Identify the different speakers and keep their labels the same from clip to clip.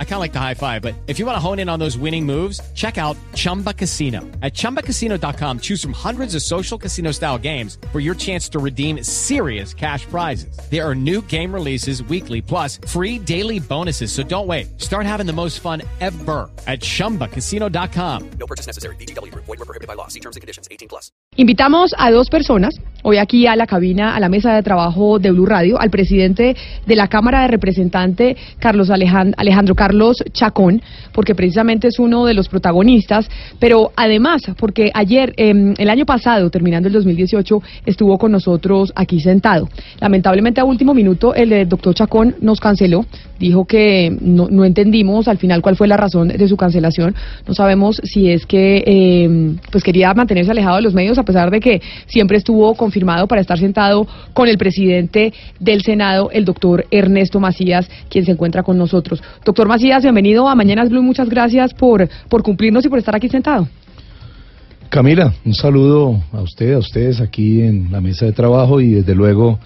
Speaker 1: I kind of like the high five, but if you want to hone in on those winning moves, check out Chumba Casino. At ChumbaCasino.com, choose from hundreds of social casino style games for your chance to redeem serious cash prizes. There are new game releases weekly, plus free daily bonuses. So don't wait. Start having the most fun ever at ChumbaCasino.com. No purchase necessary. BGW. Void were prohibited by law. See terms and conditions. 18 plus. Invitamos a dos personas hoy aquí a la cabina, a la mesa de trabajo de Blue Radio, al presidente de la Cámara de Representante Carlos Alejandro Carlos Chacón, porque precisamente es uno de los protagonistas, pero además porque ayer, em, el año pasado, terminando el 2018, estuvo con nosotros aquí sentado. Lamentablemente a último minuto el doctor Chacón nos canceló, dijo que no, no, entendimos al final cuál fue la razón de su cancelación, no sabemos si es que em, pues quería mantenerse alejado de los medios a pesar de que siempre estuvo confirmado para estar sentado con el presidente del Senado, el doctor Ernesto Macías, quien se encuentra con nosotros. Doctor Macías, bienvenido a Mañanas Blue, muchas gracias por, por cumplirnos y por estar aquí sentado.
Speaker 2: Camila, un saludo a usted, a ustedes aquí en la mesa de trabajo y desde luego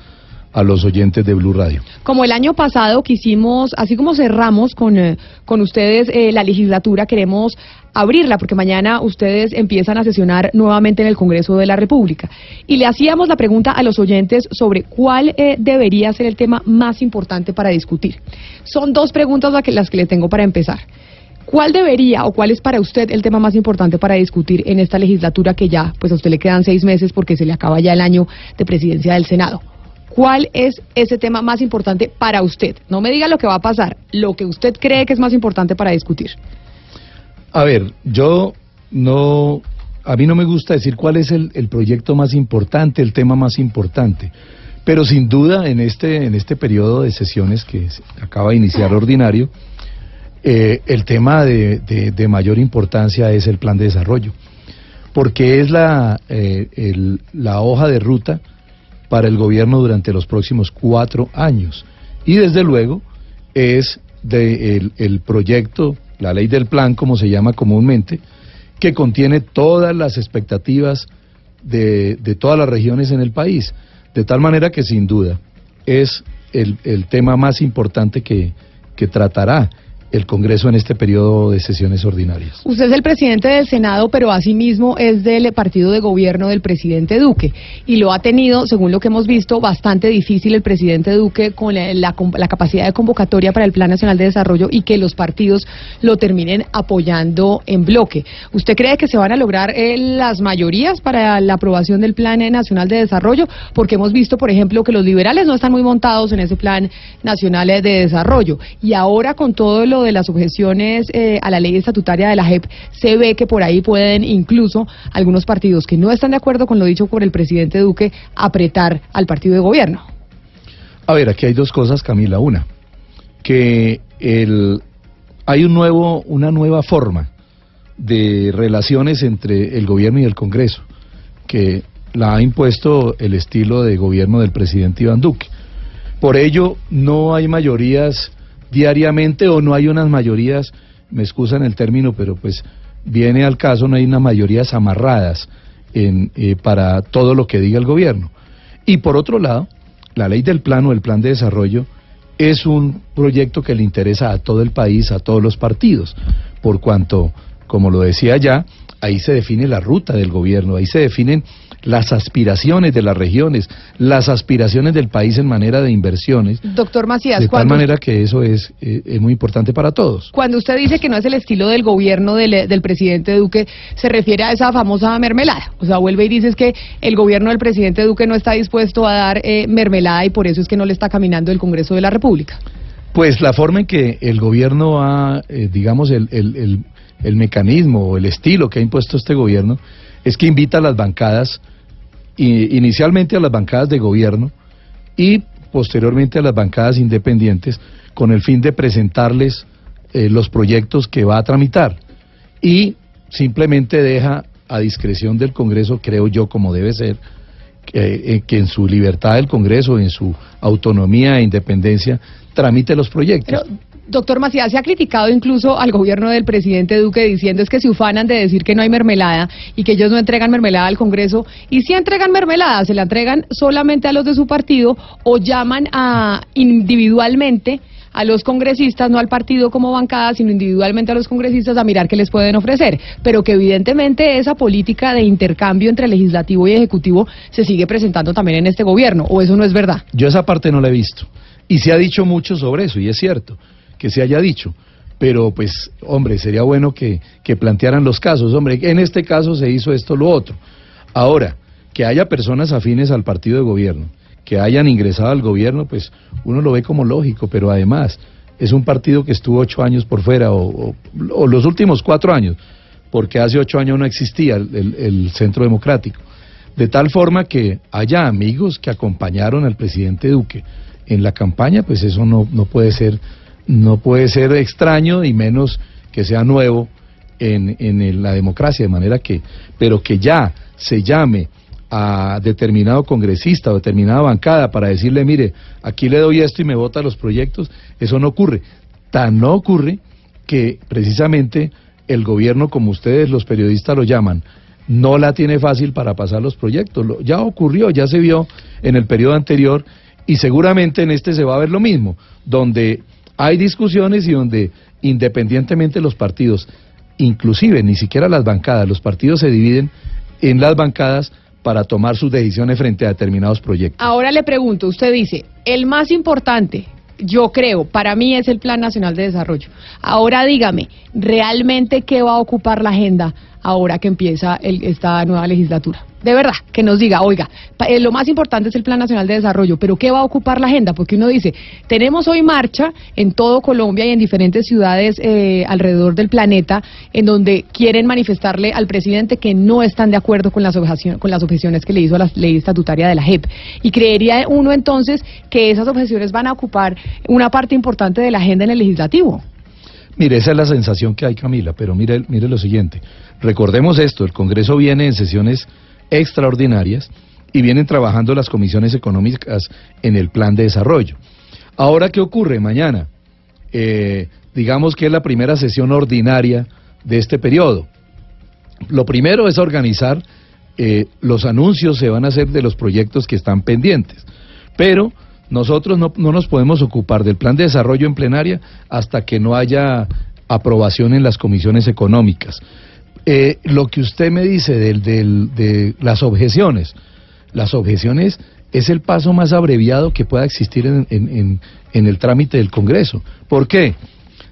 Speaker 2: a los oyentes de Blue Radio.
Speaker 1: Como el año pasado quisimos, así como cerramos con, eh, con ustedes eh, la legislatura, queremos abrirla porque mañana ustedes empiezan a sesionar nuevamente en el Congreso de la República. Y le hacíamos la pregunta a los oyentes sobre cuál eh, debería ser el tema más importante para discutir. Son dos preguntas las que, las que le tengo para empezar. ¿Cuál debería o cuál es para usted el tema más importante para discutir en esta legislatura que ya, pues a usted le quedan seis meses porque se le acaba ya el año de presidencia del Senado? ¿Cuál es ese tema más importante para usted? No me diga lo que va a pasar, lo que usted cree que es más importante para discutir.
Speaker 2: A ver, yo no, a mí no me gusta decir cuál es el, proyecto más importante, el tema más importante, pero sin duda en este, en este periodo de sesiones que acaba de iniciar ordinario, eh, el tema de, de, mayor importancia es el plan de desarrollo, porque es la, eh, la hoja de ruta para el gobierno durante los próximos cuatro años. Y desde luego es de el, proyecto, la ley del plan, como se llama comúnmente, que contiene todas las expectativas de, de todas las regiones en el país. De tal manera que sin duda es el, el tema más importante que, que tratará el Congreso en este periodo de sesiones ordinarias.
Speaker 1: Usted es el presidente del Senado, pero asimismo es del partido de gobierno del presidente Duque y lo ha tenido, según lo que hemos visto, bastante difícil el presidente Duque con la, capacidad de convocatoria para el Plan Nacional de Desarrollo y que los partidos lo terminen apoyando en bloque. ¿Usted cree que se van a lograr eh, las mayorías para la aprobación del Plan Nacional de Desarrollo? Porque hemos visto, por ejemplo, que los liberales no están muy montados en ese Plan Nacional de Desarrollo y ahora con todo lo de las objeciones eh, a la ley estatutaria de la JEP, se ve que por ahí pueden incluso algunos partidos que no están de acuerdo con lo dicho por el presidente Duque apretar al partido de gobierno.
Speaker 2: A ver, aquí hay dos cosas, Camila. Una, que el, hay un nuevo, una nueva forma de relaciones entre el gobierno y el Congreso, que la ha impuesto el estilo de gobierno del presidente Iván Duque. Por ello, no hay mayorías diariamente o no hay unas mayorías, me excusan el término, pero pues viene al caso, no hay unas mayorías amarradas en, eh, para todo lo que diga el gobierno. Y por otro lado, la ley del plano, el plan de desarrollo, es un proyecto que le interesa a todo el país, a todos los partidos, por cuanto, como lo decía ya, ahí se define la ruta del gobierno, ahí se definen las aspiraciones de las regiones, las aspiraciones del país en manera de inversiones.
Speaker 1: Doctor Macías,
Speaker 2: de tal manera que eso es, eh, es, muy importante para todos.
Speaker 1: Cuando usted dice que no es el estilo del gobierno del, del, presidente Duque, se refiere a esa famosa mermelada. O sea, vuelve y dice que el gobierno del presidente Duque no está dispuesto a dar eh, mermelada y por eso es que no le está caminando el Congreso de la República.
Speaker 2: Pues la forma en que el gobierno ha, eh, digamos, el, el, el, el mecanismo o el estilo que ha impuesto este gobierno es que invita a las bancadas inicialmente a las bancadas de gobierno y posteriormente a las bancadas independientes con el fin de presentarles eh, los proyectos que va a tramitar y simplemente deja a discreción del Congreso, creo yo, como debe ser, eh, que en su libertad del Congreso, en su autonomía e independencia, tramite los proyectos.
Speaker 1: Doctor Macías, se ha criticado incluso al gobierno del presidente Duque diciendo es que se ufanan de decir que no hay mermelada y que ellos no entregan mermelada al Congreso. Y si entregan mermelada, se la entregan solamente a los de su partido o llaman a individualmente a los congresistas, no al partido como bancada, sino individualmente a los congresistas a mirar qué les pueden ofrecer. Pero que evidentemente esa política de intercambio entre legislativo y ejecutivo se sigue presentando también en este gobierno, o eso no es verdad.
Speaker 2: Yo esa parte no la he visto. Y se ha dicho mucho sobre eso, y es cierto que se haya dicho. Pero pues, hombre, sería bueno que, que plantearan los casos. Hombre, en este caso se hizo esto, lo otro. Ahora, que haya personas afines al partido de gobierno que hayan ingresado al gobierno, pues uno lo ve como lógico, pero además es un partido que estuvo ocho años por fuera, o, los últimos cuatro años, porque hace ocho años no existía el, Centro Democrático. De tal forma que haya amigos que acompañaron al presidente Duque en la campaña, pues eso no, no puede ser, no puede ser extraño y menos que sea nuevo en, en la democracia, de manera que, pero que ya se llame a determinado congresista o determinada bancada para decirle, mire, aquí le doy esto y me vota los proyectos, eso no ocurre. Tan no ocurre que precisamente el gobierno, como ustedes los periodistas lo llaman, no la tiene fácil para pasar los proyectos. Ya ocurrió, ya se vio en el periodo anterior y seguramente en este se va a ver lo mismo, donde hay discusiones y donde independientemente los partidos, inclusive ni siquiera las bancadas, los partidos se dividen en las bancadas para tomar sus decisiones frente a determinados proyectos.
Speaker 1: Ahora le pregunto, usted dice, el más importante, yo creo, para mí es el Plan Nacional de Desarrollo. Ahora dígame, ¿realmente qué va a ocupar la agenda ahora que empieza esta nueva legislatura? de verdad, que nos diga, oiga, eh, lo más importante es el Plan Nacional de Desarrollo, pero ¿qué va a ocupar la agenda? Porque uno dice, tenemos hoy marcha en todo Colombia y en diferentes ciudades eh, alrededor del planeta en donde quieren manifestarle al presidente que no están de acuerdo con las, objeciones, con las objeciones que le hizo la ley estatutaria de la JEP. Y creería uno entonces que esas objeciones van a ocupar una parte importante de la agenda en el legislativo.
Speaker 2: Mire, esa es la sensación que hay, Camila, pero mire, mire lo siguiente. Recordemos esto, el Congreso viene en sesiones extraordinarias y vienen trabajando las comisiones económicas en el plan de desarrollo. Ahora, ¿qué ocurre mañana? Eh, digamos que es la primera sesión ordinaria de este periodo. Lo primero es organizar eh, los anuncios se van a hacer de los proyectos que están pendientes, pero nosotros no, no nos podemos ocupar del plan de desarrollo en plenaria hasta que no haya aprobación en las comisiones económicas. Eh, lo que usted me dice del, de las objeciones, las objeciones es el paso más abreviado que pueda existir en, en, en, el trámite del Congreso. ¿Por qué?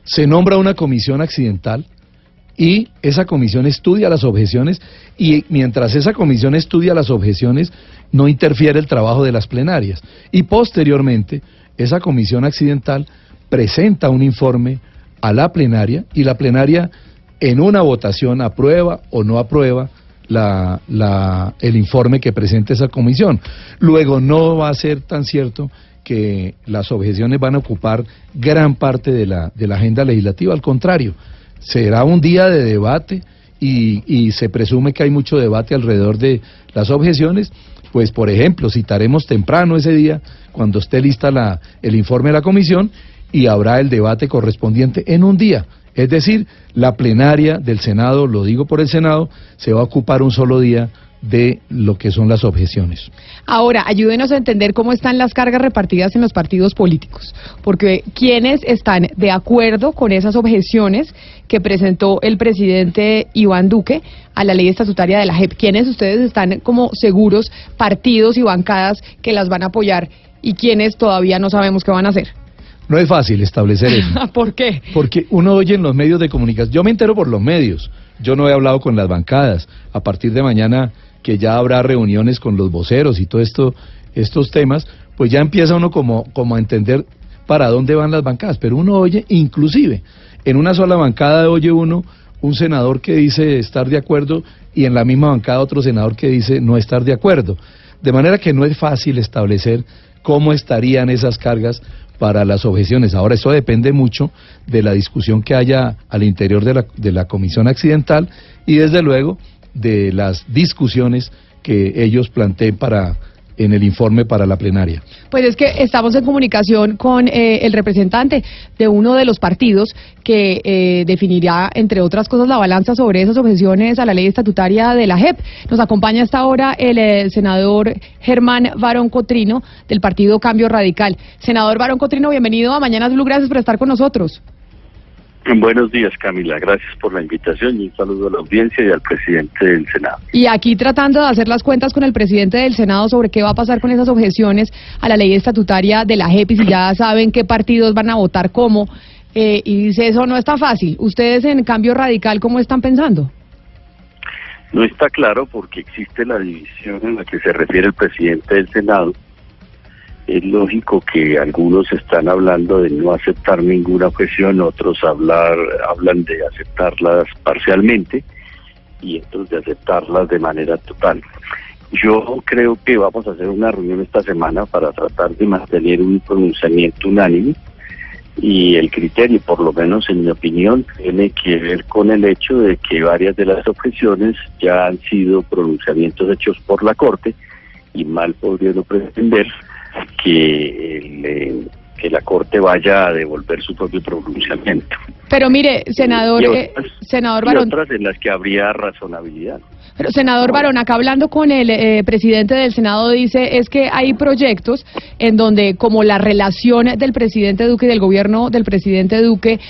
Speaker 2: Se nombra una comisión accidental y esa comisión estudia las objeciones y mientras esa comisión estudia las objeciones no interfiere el trabajo de las plenarias. Y posteriormente esa comisión accidental presenta un informe a la plenaria y la plenaria en una votación aprueba o no aprueba la, el informe que presente esa comisión. Luego no va a ser tan cierto que las objeciones van a ocupar gran parte de la, de la agenda legislativa, al contrario, será un día de debate y, y se presume que hay mucho debate alrededor de las objeciones, pues por ejemplo, citaremos temprano ese día, cuando esté lista la, el informe de la comisión, y habrá el debate correspondiente en un día. Es decir, la plenaria del Senado, lo digo por el Senado, se va a ocupar un solo día de lo que son las objeciones.
Speaker 1: Ahora, ayúdenos a entender cómo están las cargas repartidas en los partidos políticos, porque quienes están de acuerdo con esas objeciones que presentó el presidente Iván Duque a la ley estatutaria de la JEP, quienes ustedes están como seguros, partidos y bancadas que las van a apoyar y quienes todavía no sabemos qué van a hacer.
Speaker 2: No es fácil establecer eso.
Speaker 1: ¿Por qué?
Speaker 2: Porque uno oye en los medios de comunicación, yo me entero por los medios, yo no he hablado con las bancadas, a partir de mañana que ya habrá reuniones con los voceros y todo esto, estos temas, pues ya empieza uno como, como a entender para dónde van las bancadas, pero uno oye, inclusive, en una sola bancada oye uno un senador que dice estar de acuerdo y en la misma bancada otro senador que dice no estar de acuerdo. De manera que no es fácil establecer cómo estarían esas cargas para las objeciones. Ahora, eso depende mucho de la discusión que haya al interior de la, de la comisión accidental y, desde luego, de las discusiones que ellos planteen para en el informe para la plenaria.
Speaker 1: Pues es que estamos en comunicación con eh, el representante de uno de los partidos que eh, definirá, entre otras cosas, la balanza sobre esas objeciones a la ley estatutaria de la JEP. Nos acompaña hasta ahora el, eh, senador Germán Barón Cotrino del partido Cambio Radical. Senador Barón Cotrino, bienvenido a Mañanas Blue, gracias por estar con nosotros.
Speaker 3: Buenos días, Camila. Gracias por la invitación y un saludo a la audiencia y al presidente del Senado.
Speaker 1: Y aquí tratando de hacer las cuentas con el presidente del Senado sobre qué va a pasar con esas objeciones a la ley estatutaria de la JEP y si ya saben qué partidos van a votar cómo. Eh, y dice, eso no está fácil. ¿Ustedes en cambio radical cómo están pensando?
Speaker 3: No está claro porque existe la división en la que se refiere el presidente del Senado es lógico que algunos están hablando de no aceptar ninguna objeción, otros hablar, hablan de aceptarlas parcialmente y otros de aceptarlas de manera total. Yo creo que vamos a hacer una reunión esta semana para tratar de mantener un pronunciamiento unánime y el criterio, por lo menos en mi opinión, tiene que ver con el hecho de que varias de las objeciones ya han sido pronunciamientos hechos por la Corte y mal podría no pretender que, eh, que la Corte vaya a devolver su propio pronunciamiento.
Speaker 1: Pero mire, senador, eh, senador
Speaker 3: Barón. otras en las que habría razonabilidad.
Speaker 1: Pero, senador Barón, acá hablando con el eh, presidente del Senado, dice es que hay proyectos en donde, como la relación del presidente Duque y del gobierno del presidente Duque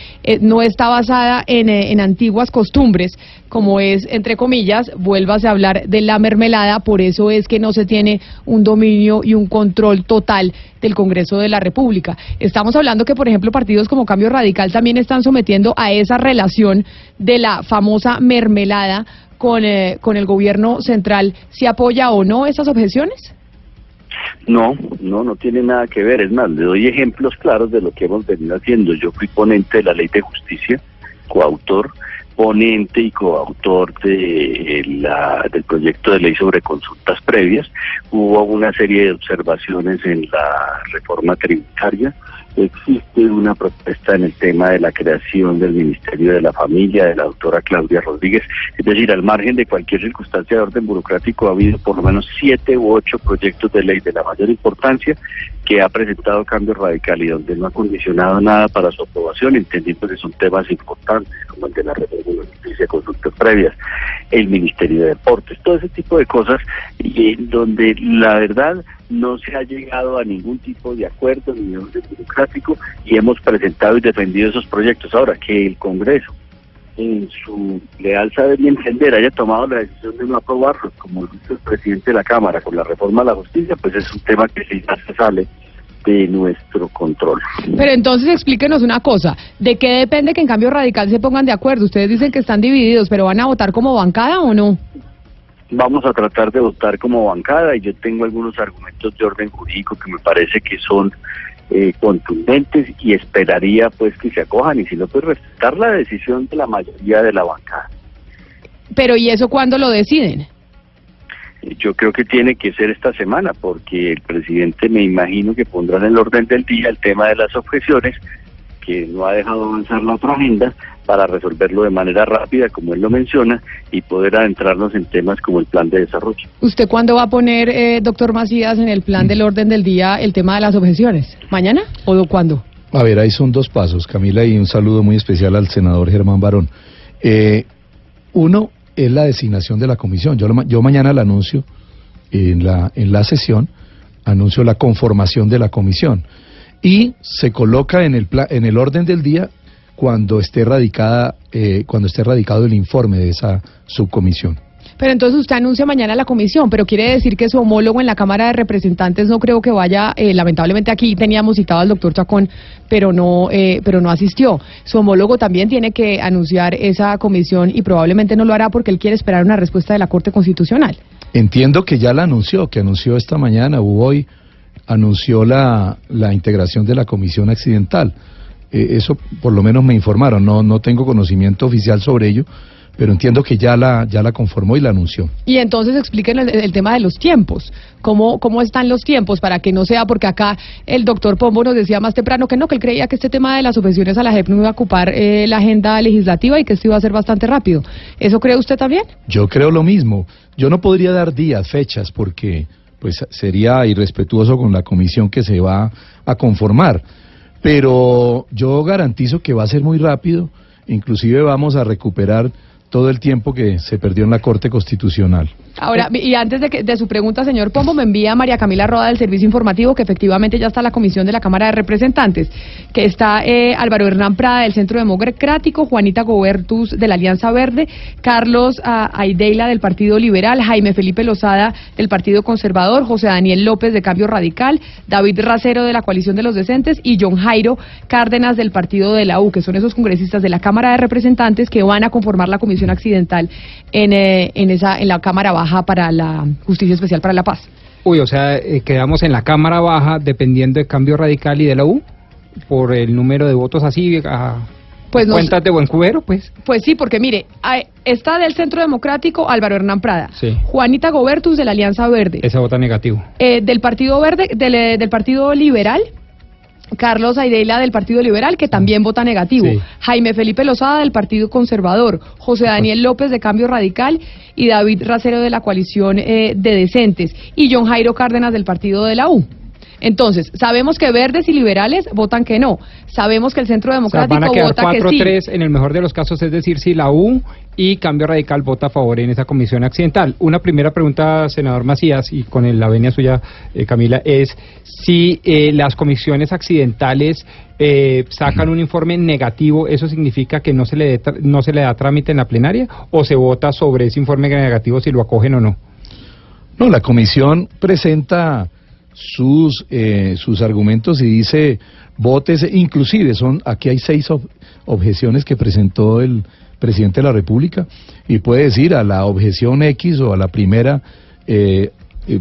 Speaker 1: no está basada en, en antiguas costumbres, como es, entre comillas, vuelvas a hablar de la mermelada, por eso es que no se tiene un dominio y un control total del Congreso de la República. Estamos hablando que, por ejemplo, partidos como Cambio Radical también están sometiendo a esa relación de la famosa mermelada con, eh, con el gobierno central. ¿Si apoya o no esas objeciones?
Speaker 3: No, no, no tiene nada que ver. Es más, le doy ejemplos claros de lo que hemos venido haciendo. Yo fui ponente de la ley de justicia, coautor ponente y coautor de la, del proyecto de ley sobre consultas previas. Hubo una serie de observaciones en la reforma tributaria. Existe una protesta en el tema de la creación del Ministerio de la Familia de la doctora Claudia Rodríguez. Es decir, al margen de cualquier circunstancia de orden burocrático, ha habido por lo menos siete u ocho proyectos de ley de la mayor importancia que ha presentado Cambio Radical y donde no ha condicionado nada para su aprobación, entendiendo que son temas importantes como el de la reforma de justicia, consultas previas, el Ministerio de Deportes, todo ese tipo de cosas, y donde la verdad no se ha llegado a ningún tipo de acuerdo ni orden burocrático y hemos presentado y defendido esos proyectos. Ahora, que el Congreso en su leal saber y entender haya tomado la decisión de no aprobarlo, como lo el presidente de la Cámara con la reforma a la justicia, pues es un tema que sí se sale de nuestro control.
Speaker 1: Pero entonces explíquenos una cosa, ¿de qué depende que en cambio radical se pongan de acuerdo? Ustedes dicen que están divididos, pero ¿van a votar como bancada o no?
Speaker 3: Vamos a tratar de votar como bancada y yo tengo algunos argumentos de orden jurídico que me parece que son eh, contundentes y esperaría pues que se acojan y si no pues respetar la decisión de la mayoría de la bancada.
Speaker 1: Pero ¿y eso cuándo lo deciden?
Speaker 3: Yo creo que tiene que ser esta semana porque el presidente me imagino que pondrá en el orden del día el tema de las objeciones que no ha dejado avanzar la otra agenda para resolverlo de manera rápida, como él lo menciona, y poder adentrarnos en temas como el plan de desarrollo.
Speaker 1: ¿Usted cuándo va a poner, eh, doctor Macías, en el plan del orden del día el tema de las objeciones? ¿Mañana o cuándo?
Speaker 2: A ver, ahí son dos pasos, Camila, y un saludo muy especial al senador Germán Barón. Eh, uno es la designación de la comisión. Yo, yo mañana la anuncio en la, en la sesión, anuncio la conformación de la comisión y se coloca en el, en el orden del día cuando esté radicada eh, cuando esté radicado el informe de esa subcomisión.
Speaker 1: Pero entonces usted anuncia mañana la comisión, pero quiere decir que su homólogo en la Cámara de Representantes no creo que vaya, eh, lamentablemente aquí teníamos citado al doctor Chacón, pero no, eh, pero no asistió. Su homólogo también tiene que anunciar esa comisión y probablemente no lo hará porque él quiere esperar una respuesta de la Corte Constitucional.
Speaker 2: Entiendo que ya la anunció, que anunció esta mañana o hoy anunció la, la integración de la comisión accidental. Eh, eso por lo menos me informaron, no, no tengo conocimiento oficial sobre ello, pero entiendo que ya la, ya la conformó y la anunció.
Speaker 1: Y entonces expliquen el, tema de los tiempos, ¿Cómo, cómo están los tiempos para que no sea, porque acá el doctor Pombo nos decía más temprano que no, que él creía que este tema de las subvenciones a la JEP no iba a ocupar eh, la agenda legislativa y que esto iba a ser bastante rápido. ¿Eso cree usted también?
Speaker 2: Yo creo lo mismo. Yo no podría dar días, fechas, porque pues sería irrespetuoso con la comisión que se va a conformar. Pero yo garantizo que va a ser muy rápido, inclusive vamos a recuperar todo el tiempo que se perdió en la Corte Constitucional.
Speaker 1: Ahora, y antes de, que, de su pregunta, señor Pombo, me envía María Camila Roda del Servicio Informativo que efectivamente ya está la comisión de la Cámara de Representantes, que está eh, Álvaro Hernán Prada del Centro Democrático, Juanita Gobertus de la Alianza Verde, Carlos ah, Aideila del Partido Liberal, Jaime Felipe Lozada del Partido Conservador, José Daniel López de Cambio Radical, David Racero de la Coalición de los Decentes y John Jairo Cárdenas del Partido de la U, que son esos congresistas de la Cámara de Representantes que van a conformar la comisión accidental en, eh, en, esa, en la Cámara Baja para la Justicia Especial para la Paz.
Speaker 4: Uy, o sea, eh, quedamos en la Cámara Baja dependiendo de Cambio Radical y de la U por el número de votos así a pues cuentas de buen cubero, pues.
Speaker 1: Pues sí, porque mire, está del Centro Democrático Álvaro Hernán Prada, Juanita Gobertus de la Alianza Verde.
Speaker 4: Ese vota negativo.
Speaker 1: Eh, del Partido Verde, del, eh, del Partido Liberal, Carlos Aideila del Partido Liberal, que también vota negativo, Jaime Felipe Lozada del Partido Conservador, José Daniel López de Cambio Radical y David Racero de la coalición eh, de Decentes. Y John Jairo Cárdenas del Partido de la U. Entonces, sabemos que verdes y liberales votan que no. Sabemos que el Centro Democrático
Speaker 4: van a
Speaker 1: quedar vota 4,
Speaker 4: que sí. 3 en el mejor de los casos, es decir, si la U y Cambio Radical vota a favor en esa comisión accidental. Una primera pregunta, senador Macías, y con la venia suya, eh, Camila, es si eh, las comisiones accidentales eh, sacan un informe negativo, ¿eso significa que no se, le no se le da trámite en la plenaria o se vota sobre ese informe negativo si lo acogen o no?
Speaker 2: No, la comisión presenta sus, eh, sus argumentos y dice votes, inclusive son, aquí hay seis objeciones que presentó el presidente de la República y puede decir a la objeción X o a la primera eh, eh,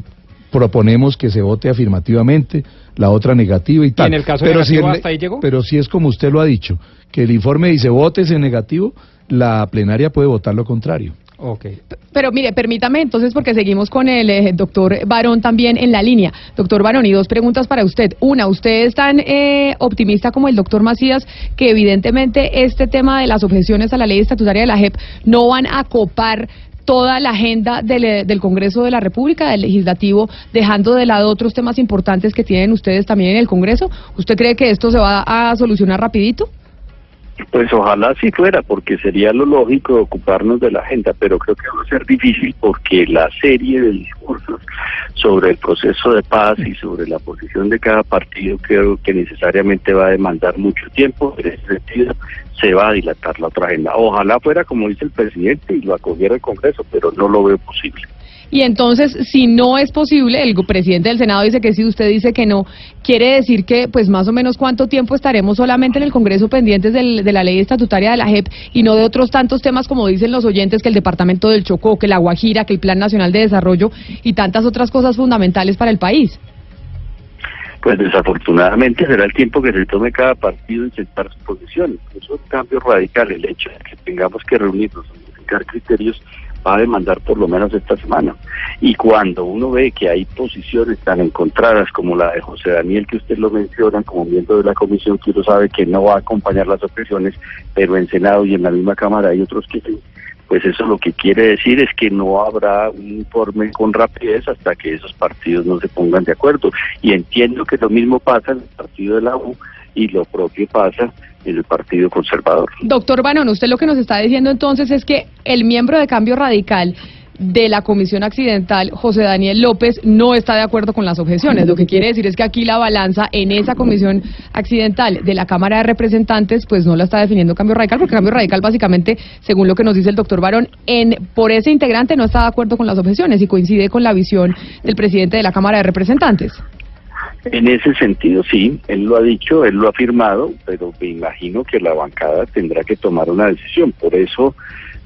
Speaker 2: proponemos que se vote afirmativamente, la otra negativa y tal.
Speaker 4: en el caso
Speaker 2: pero
Speaker 4: si hasta ahí llegó?
Speaker 2: Pero si es como usted lo ha dicho, que el informe dice votes en negativo, la plenaria puede votar lo contrario.
Speaker 1: Okay. Pero mire, permítame entonces, porque seguimos con el eh, doctor Barón también en la línea. Doctor Barón, y dos preguntas para usted. Una, ¿usted es tan eh, optimista como el doctor Macías que evidentemente este tema de las objeciones a la ley estatutaria de la JEP no van a copar toda la agenda del, eh, del, Congreso de la República, del Legislativo, dejando de lado otros temas importantes que tienen ustedes también en el Congreso? ¿Usted cree que esto se va a solucionar rapidito?
Speaker 3: Pues ojalá sí fuera, porque sería lo lógico ocuparnos de la agenda, pero creo que va a ser difícil porque la serie de discursos sobre el proceso de paz y sobre la posición de cada partido creo que necesariamente va a demandar mucho tiempo. En ese sentido, se va a dilatar la otra agenda. Ojalá fuera como dice el presidente y lo acogiera el Congreso, pero no lo veo posible.
Speaker 1: Y entonces, si no es posible, el presidente del Senado dice que sí, usted dice que no, quiere decir que, pues más o menos, ¿cuánto tiempo estaremos solamente en el Congreso pendientes de la ley estatutaria de la JEP y no de otros tantos temas, como dicen los oyentes, que el Departamento del Chocó, que la Guajira, que el Plan Nacional de Desarrollo y tantas otras cosas fundamentales para el país?
Speaker 3: Pues desafortunadamente será el tiempo que se tome cada partido en sentar su posición. Eso es un cambio radical, el hecho de que tengamos que reunirnos, modificar criterios va a demandar por lo menos esta semana. Y cuando uno ve que hay posiciones tan encontradas como la de José Daniel, que usted lo menciona como miembro de la comisión, que uno sabe que no va a acompañar las objeciones, pero en Senado y en la misma Cámara hay otros que pues eso lo que quiere decir es que no habrá un informe con rapidez hasta que esos partidos no se pongan de acuerdo. Y entiendo que lo mismo pasa en el partido de la U y lo propio pasa en el Partido Conservador.
Speaker 1: Doctor Banón, usted lo que nos está diciendo entonces es que el miembro de Cambio Radical de la Comisión Accidental, José Daniel López, no está de acuerdo con las objeciones. Lo que quiere decir es que aquí la balanza en esa Comisión Accidental de la Cámara de Representantes, pues no la está definiendo Cambio Radical, porque Cambio Radical básicamente, según lo que nos dice el doctor Barón, en, por ese integrante no está de acuerdo con las objeciones y coincide con la visión del presidente de la Cámara de Representantes.
Speaker 3: En ese sentido, sí, él lo ha dicho, él lo ha firmado, pero me imagino que la bancada tendrá que tomar una decisión. Por eso,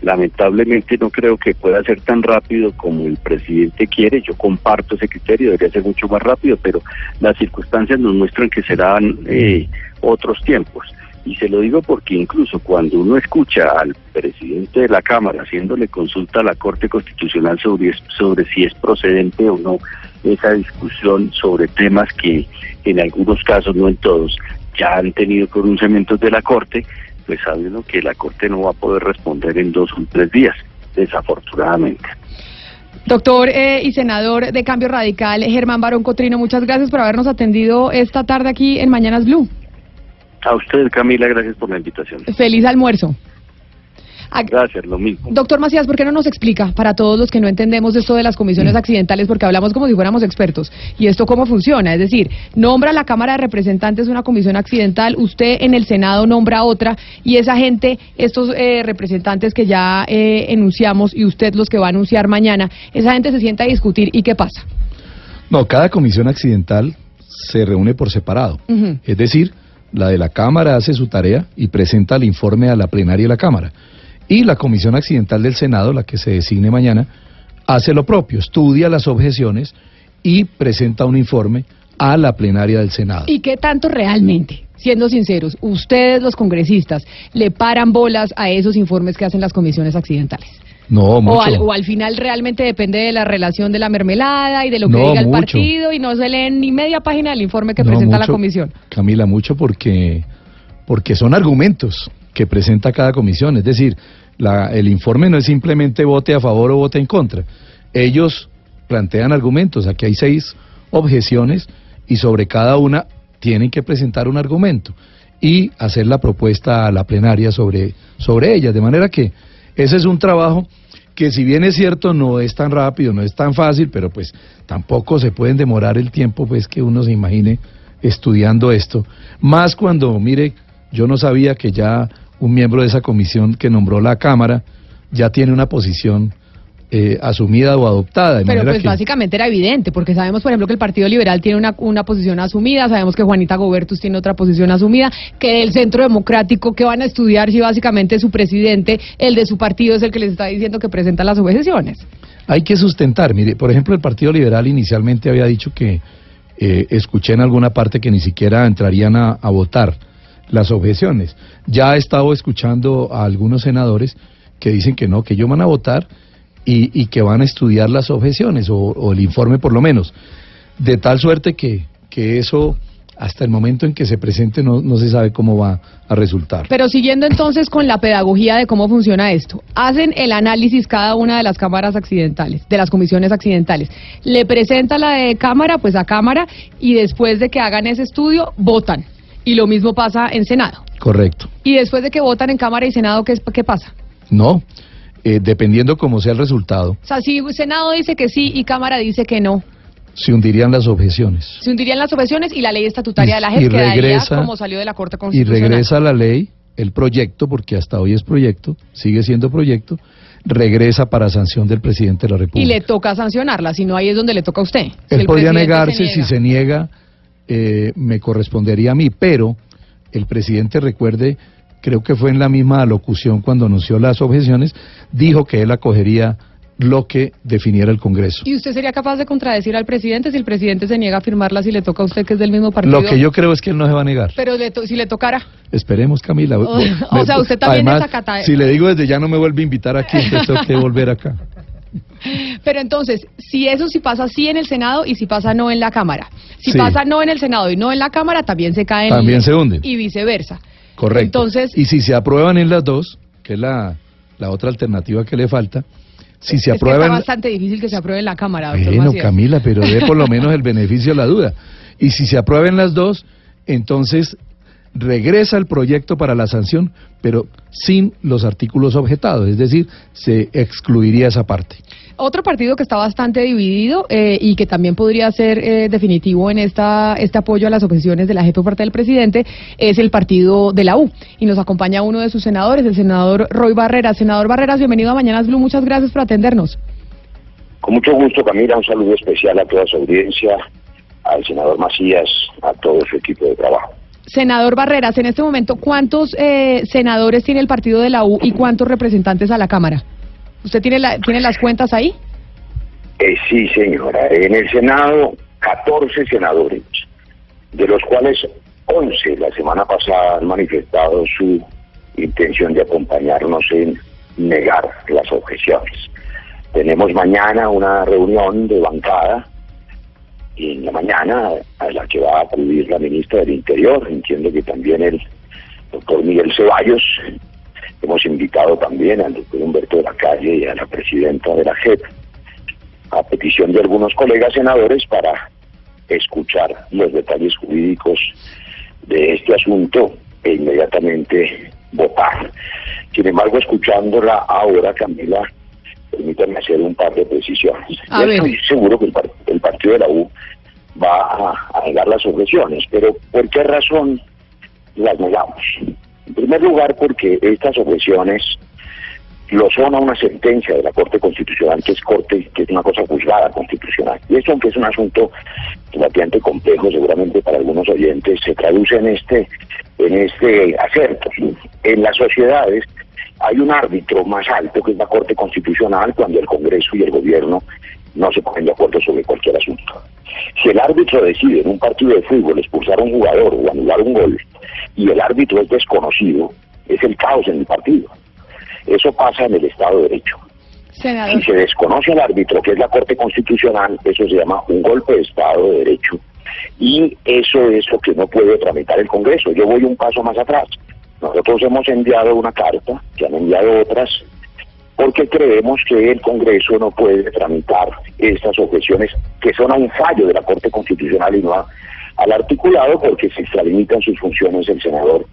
Speaker 3: lamentablemente, no creo que pueda ser tan rápido como el presidente quiere. Yo comparto ese criterio, debería ser mucho más rápido, pero las circunstancias nos muestran que serán eh, otros tiempos. Y se lo digo porque incluso cuando uno escucha al presidente de la Cámara haciéndole consulta a la Corte Constitucional sobre, sobre si es procedente o no esa discusión sobre temas que en algunos casos, no en todos, ya han tenido pronunciamientos de la Corte, pues sabiendo que la Corte no va a poder responder en dos o tres días, desafortunadamente.
Speaker 1: Doctor eh, y senador de Cambio Radical, Germán Barón Cotrino, muchas gracias por habernos atendido esta tarde aquí en Mañanas Blue.
Speaker 3: A usted, Camila, gracias por la invitación.
Speaker 1: Feliz almuerzo.
Speaker 3: Gracias, lo mismo.
Speaker 1: Doctor Macías, ¿por qué no nos explica para todos los que no entendemos esto de las comisiones accidentales? Porque hablamos como si fuéramos expertos. ¿Y esto cómo funciona? Es decir, nombra la Cámara de Representantes una comisión accidental, usted en el Senado nombra otra y esa gente, estos eh, representantes que ya eh, enunciamos y usted los que va a anunciar mañana, esa gente se sienta a discutir y ¿qué pasa?
Speaker 2: No, cada comisión accidental se reúne por separado. Es decir, la de la Cámara hace su tarea y presenta el informe a la plenaria de la Cámara. Y la Comisión Accidental del Senado, la que se designe mañana, hace lo propio, estudia las objeciones y presenta un informe a la plenaria del Senado.
Speaker 1: ¿Y qué tanto realmente, siendo sinceros, ustedes los congresistas le paran bolas a esos informes que hacen las comisiones accidentales?
Speaker 2: No, mucho.
Speaker 1: O al, o al final realmente depende de la relación de la mermelada y de lo que
Speaker 2: No,
Speaker 1: diga el
Speaker 2: mucho.
Speaker 1: partido y no se leen ni media página del informe que
Speaker 2: No,
Speaker 1: presenta la comisión.
Speaker 2: Camila, mucho porque, porque son argumentos que presenta cada comisión. Es decir, la- el informe no es simplemente vote a favor o vote en contra. Ellos plantean argumentos. Aquí hay seis objeciones y sobre cada una tienen que presentar un argumento y hacer la propuesta a la plenaria sobre, sobre ellas. De manera que ese es un trabajo que si bien es cierto no es tan rápido, no es tan fácil, pero pues tampoco se pueden demorar el tiempo pues que uno se imagine estudiando esto. Más cuando, mire, yo no sabía que ya un miembro de esa comisión que nombró la Cámara ya tiene una posición eh, asumida o adoptada. De
Speaker 1: Pero
Speaker 2: manera
Speaker 1: pues
Speaker 2: que-
Speaker 1: básicamente era evidente, porque sabemos, por ejemplo, que el Partido Liberal tiene una, una posición asumida, sabemos que Juanita Gobertus tiene otra posición asumida, que el Centro Democrático, que van a estudiar si básicamente su presidente, el de su partido, es el que les está diciendo que presenta las objeciones.
Speaker 2: hay que sustentar. Mire, por ejemplo, el Partido Liberal inicialmente había dicho que eh, escuché en alguna parte que ni siquiera entrarían a, a votar las objeciones. Ya he estado escuchando a algunos senadores que dicen que no, que ellos van a votar y, y que van a estudiar las objeciones o, el informe por lo menos. De tal suerte que, que eso hasta el momento en que se presente no, no se sabe cómo va a resultar.
Speaker 1: Pero siguiendo entonces con la pedagogía de cómo funciona esto, hacen el análisis cada una de las cámaras accidentales, de las comisiones accidentales. Le presenta la de cámara, pues a cámara, y después de que hagan ese estudio, votan. Y lo mismo pasa en Senado.
Speaker 2: Correcto.
Speaker 1: Y después de que votan en Cámara y Senado, ¿qué, qué pasa?
Speaker 2: No, eh, dependiendo cómo sea el resultado,
Speaker 1: O sea, si Senado dice que sí y Cámara dice que no,
Speaker 2: se hundirían las objeciones.
Speaker 1: se hundirían las objeciones y la ley estatutaria
Speaker 2: Y-
Speaker 1: de la
Speaker 2: y
Speaker 1: JEP
Speaker 2: regresa-
Speaker 1: como salió de la Corte
Speaker 2: Y
Speaker 1: Constitucional.
Speaker 2: regresa la ley, el proyecto, porque hasta hoy es proyecto, sigue siendo proyecto, regresa para sanción del presidente de la
Speaker 1: Y
Speaker 2: República.
Speaker 1: le toca sancionarla, si no ahí es donde le toca a usted.
Speaker 2: Él podría negarse,
Speaker 1: se
Speaker 2: si se niega, eh, me correspondería a mí, pero el presidente, recuerde, creo que fue en la misma alocución cuando anunció las objeciones, dijo que él acogería lo que definiera el Congreso.
Speaker 1: ¿Y usted sería capaz de contradecir al presidente si el presidente se niega a firmarla si le toca a usted que es del mismo partido?
Speaker 2: Lo que yo creo es que él no se va a negar.
Speaker 1: Pero le to- si le tocara.
Speaker 2: Esperemos, Camila.
Speaker 1: O- o sea, usted también
Speaker 2: Además,
Speaker 1: desacata-
Speaker 2: Si le digo desde ya no me vuelve a invitar aquí, entonces tengo que volver acá.
Speaker 1: Pero entonces, si eso sí pasa sí en el Senado y si pasa no en la Cámara. Si
Speaker 2: Sí.
Speaker 1: pasa no en el Senado y no en la Cámara, también se caen.
Speaker 2: También se hunden.
Speaker 1: Y viceversa.
Speaker 2: Correcto.
Speaker 1: Entonces,
Speaker 2: y si se aprueban en las dos, que es la, la otra alternativa que le falta, si se
Speaker 1: es que está
Speaker 2: aprueban...
Speaker 1: bastante difícil que se apruebe en la Cámara, doctor
Speaker 2: Bueno,
Speaker 1: Macías.
Speaker 2: Camila, pero dé por lo menos el beneficio de la duda. Y si se aprueben las dos, entonces regresa el proyecto para la sanción, pero sin los artículos objetados, es decir, se excluiría esa parte.
Speaker 1: Otro partido que está bastante dividido eh, y que también podría ser eh, definitivo en esta este apoyo a las objeciones de la jefe por parte del presidente es el partido de la U. Y nos acompaña uno de sus senadores, el senador Roy Barreras. Senador Barreras, bienvenido a Mañanas Blue. Muchas gracias por atendernos.
Speaker 5: Con mucho gusto, Camila, un saludo especial a toda su audiencia, al senador Macías, a todo su equipo de trabajo.
Speaker 1: Senador Barreras, en este momento, ¿cuántos eh, senadores tiene el partido de la U y cuántos representantes a la Cámara? ¿Usted tiene, la, tiene las cuentas ahí?
Speaker 5: Eh, sí, señora, en el Senado 14 senadores, de los cuales 11 la semana pasada han manifestado su intención de acompañarnos en negar las objeciones. Tenemos mañana una reunión de bancada y en la mañana a la que va a acudir la ministra del Interior, entiendo que también el doctor Miguel Ceballos. Hemos invitado también al doctor Humberto de la Calle y a la presidenta de la JEP a petición de algunos colegas senadores para escuchar los detalles jurídicos de este asunto e inmediatamente votar. Sin embargo, escuchándola ahora, Camila, permítanme hacer un par de precisiones.
Speaker 1: Ver.
Speaker 5: estoy seguro que el, par- el partido de la U va a, a negar las objeciones, pero ¿por qué razón las negamos? En primer lugar, porque estas objeciones lo son a una sentencia de la Corte Constitucional, que es corte, que es una cosa juzgada constitucional. Y esto, aunque es un asunto relativamente complejo, seguramente para algunos oyentes, se traduce en este, en este acerto. En las sociedades hay un árbitro más alto, que es la Corte Constitucional, cuando el Congreso y el Gobierno no se ponen de acuerdo sobre cualquier asunto. Si el árbitro decide en un partido de fútbol expulsar a un jugador o anular un gol, y el árbitro es desconocido, es el caos en el partido. Eso pasa en el Estado de Derecho.
Speaker 1: Senador.
Speaker 5: Si se desconoce al árbitro, que es la Corte Constitucional, eso se llama un golpe de Estado de Derecho. Y eso es lo que no puede tramitar el Congreso. Yo voy un paso más atrás. Nosotros hemos enviado una carta, que han enviado otras, porque creemos que el Congreso no puede tramitar estas objeciones que son a un fallo de la Corte Constitucional y no al articulado, porque se extralimitan sus funciones el senador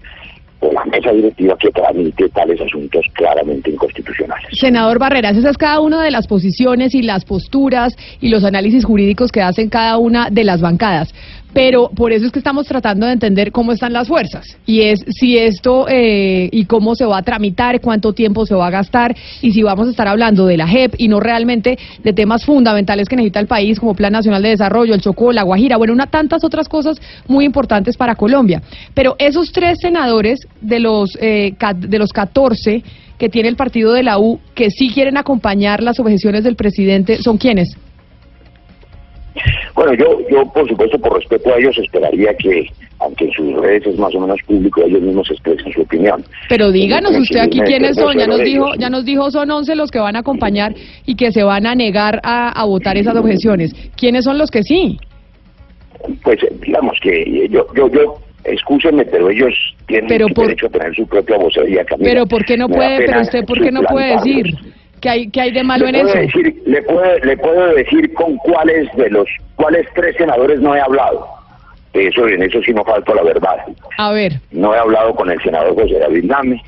Speaker 5: o la mesa directiva que tramite tales asuntos claramente inconstitucionales.
Speaker 1: Senador Barreras, esa es cada una de las posiciones y las posturas y los análisis jurídicos que hacen cada una de las bancadas. Pero por eso es que estamos tratando de entender cómo están las fuerzas. Y es si esto eh, y cómo se va a tramitar, cuánto tiempo se va a gastar y si vamos a estar hablando de la JEP y no realmente de temas fundamentales que necesita el país como Plan Nacional de Desarrollo, el Chocó, la Guajira, bueno, una tantas otras cosas muy importantes para Colombia. Pero esos tres senadores de los, eh, de los 14 que tiene el partido de la U que sí quieren acompañar las objeciones del presidente, ¿son quiénes?
Speaker 5: Bueno, yo, yo por supuesto, por respeto a ellos, esperaría que, aunque en sus redes es más o menos público, ellos mismos expresen su opinión.
Speaker 1: Pero díganos
Speaker 5: Permítame
Speaker 1: usted aquí quiénes son, ya nos dijo, ya nos dijo son 11 los que van a acompañar y que se van a negar a, a votar esas objeciones. ¿Quiénes son los que sí?
Speaker 5: Pues eh, digamos que yo, yo, yo, escúchenme, pero ellos tienen
Speaker 1: Pero por-
Speaker 5: derecho a tener su propia vocería, Camila.
Speaker 1: Pero ¿por qué no puede, pero usted por qué no puede decir que hay que hay de malo en eso?
Speaker 5: Decir, le, puedo, le puedo decir con cuáles de los, cuáles tres senadores no he hablado. Eso, en eso sí no falta la verdad.
Speaker 1: A ver,
Speaker 5: No he hablado con el senador José David Name,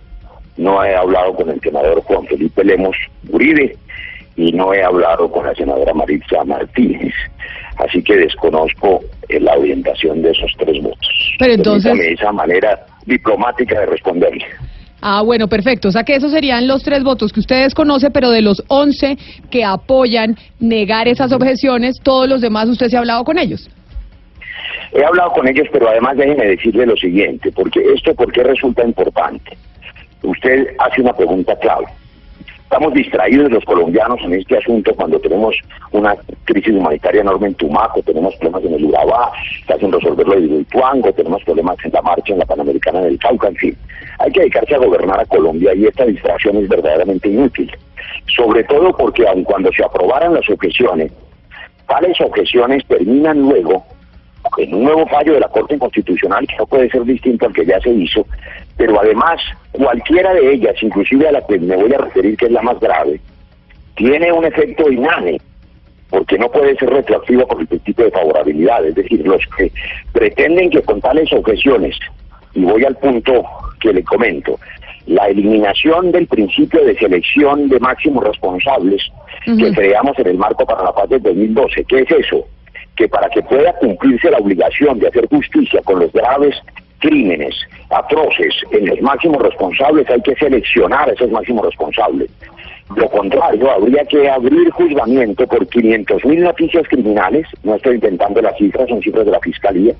Speaker 5: no he hablado con el senador Juan Felipe Lemos Uribe y no he hablado con la senadora Maritza Martínez. Así que desconozco eh, la orientación de esos tres votos.
Speaker 1: Pero entonces-
Speaker 5: Permítame esa manera diplomática de responderle.
Speaker 1: Ah, bueno, perfecto. O sea que esos serían los tres votos que usted desconoce, pero de los 11 que apoyan negar esas objeciones, todos los demás usted se ha hablado con ellos.
Speaker 5: He hablado con ellos, pero además déjenme decirle lo siguiente, porque esto, ¿por qué resulta importante? Usted hace una pregunta clave. Estamos distraídos los colombianos en este asunto cuando tenemos una crisis humanitaria enorme en Tumaco, tenemos problemas en el Urabá, está sin resolverlo en Ituango, tenemos problemas en la marcha en la Panamericana del Cauca, en fin. Hay que dedicarse a gobernar a Colombia y esta distracción es verdaderamente inútil. Sobre todo porque aun cuando se aprobaran las objeciones, tales objeciones terminan luego en un nuevo fallo de la Corte Constitucional que no puede ser distinto al que ya se hizo, pero además cualquiera de ellas, inclusive a la que me voy a referir que es la más grave, tiene un efecto inane, porque no puede ser retroactivo por el principio de favorabilidad, es decir, los que pretenden que con tales objeciones, y voy al punto que le comento, la eliminación del principio de selección de máximos responsables que creamos en el marco para la paz del 2012, ¿qué es eso? que para que pueda cumplirse la obligación de hacer justicia con los graves crímenes atroces en los máximos responsables hay que seleccionar a esos máximos responsables. Lo contrario, habría que abrir juzgamiento por 500 mil noticias criminales, no estoy inventando las cifras, son cifras de la Fiscalía,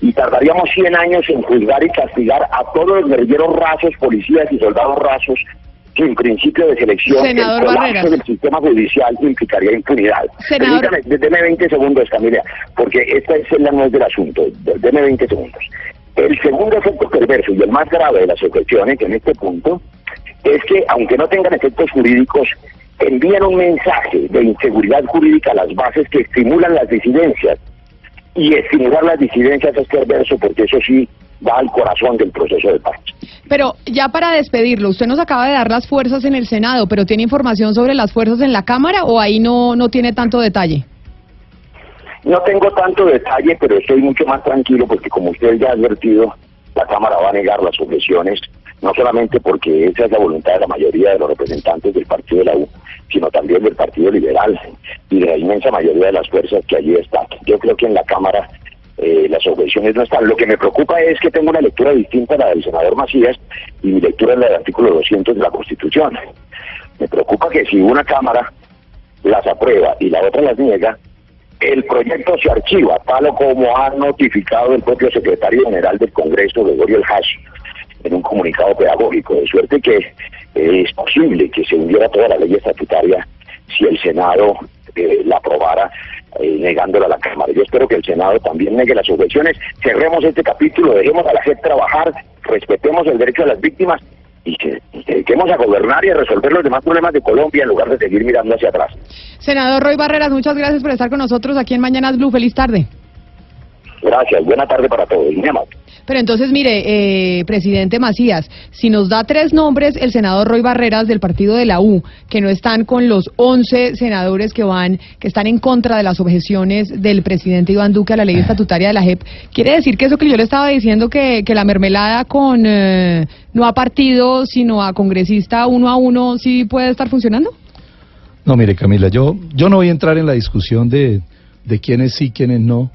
Speaker 5: y tardaríamos 100 años en juzgar y castigar a todos los guerrilleros rasos, policías y soldados rasos sin principio de selección,
Speaker 1: Senador
Speaker 5: el colapso del sistema judicial implicaría impunidad.
Speaker 1: Senador-
Speaker 5: Permítame, de- deme 20 segundos, Camila, porque esta es la nuez del asunto. De- Deme 20 segundos. El segundo efecto perverso y el más grave de las objeciones en este punto es que, aunque no tengan efectos jurídicos, envían un mensaje de inseguridad jurídica a las bases que estimulan las disidencias. Y estimular las disidencias es perverso porque eso sí va al corazón del proceso de paz.
Speaker 1: Pero ya para despedirlo, usted nos acaba de dar las fuerzas en el Senado, pero ¿tiene información sobre las fuerzas en la Cámara o ahí no, no tiene tanto detalle?
Speaker 5: No tengo tanto detalle, pero estoy mucho más tranquilo porque como usted ya ha advertido, la Cámara va a negar las objeciones, no solamente porque esa es la voluntad de la mayoría de los representantes del Partido de la U, sino también del Partido Liberal y de la inmensa mayoría de las fuerzas que allí están. Yo creo que en la Cámara eh, las objeciones no están. Lo que me preocupa es que tengo una lectura distinta a la del senador Macías y mi lectura es la del artículo 200 de la Constitución. Me preocupa que si una Cámara las aprueba y la otra las niega, el proyecto se archiva, tal como ha notificado el propio secretario general del Congreso, Gregorio El Hash, en un comunicado pedagógico, de suerte que eh, es posible que se hundiera toda la ley estatutaria si el Senado eh, la aprobara eh, negándola a la Cámara. Yo espero que el Senado también negue las subvenciones, cerremos este capítulo, dejemos a la gente trabajar, respetemos el derecho de las víctimas y que nos dediquemos a gobernar y a resolver los demás problemas de Colombia en lugar de seguir mirando hacia atrás.
Speaker 1: Senador Roy Barreras, muchas gracias por estar con nosotros aquí en Mañanas Blue. Feliz tarde.
Speaker 5: Gracias, buena tarde para todos. Muy amable.
Speaker 1: Pero entonces, mire, eh, presidente Macías, si nos da tres nombres el senador Roy Barreras del partido de la U, que no están con los 11 senadores que van, que están en contra de las objeciones del presidente Iván Duque a la ley estatutaria de la JEP, quiere decir que eso que yo le estaba diciendo, que, que la mermelada con eh, no a partido, sino a congresista uno a uno, sí puede estar funcionando?
Speaker 2: No, mire Camila, yo, yo no voy a entrar en la discusión de, de quiénes sí, quiénes no,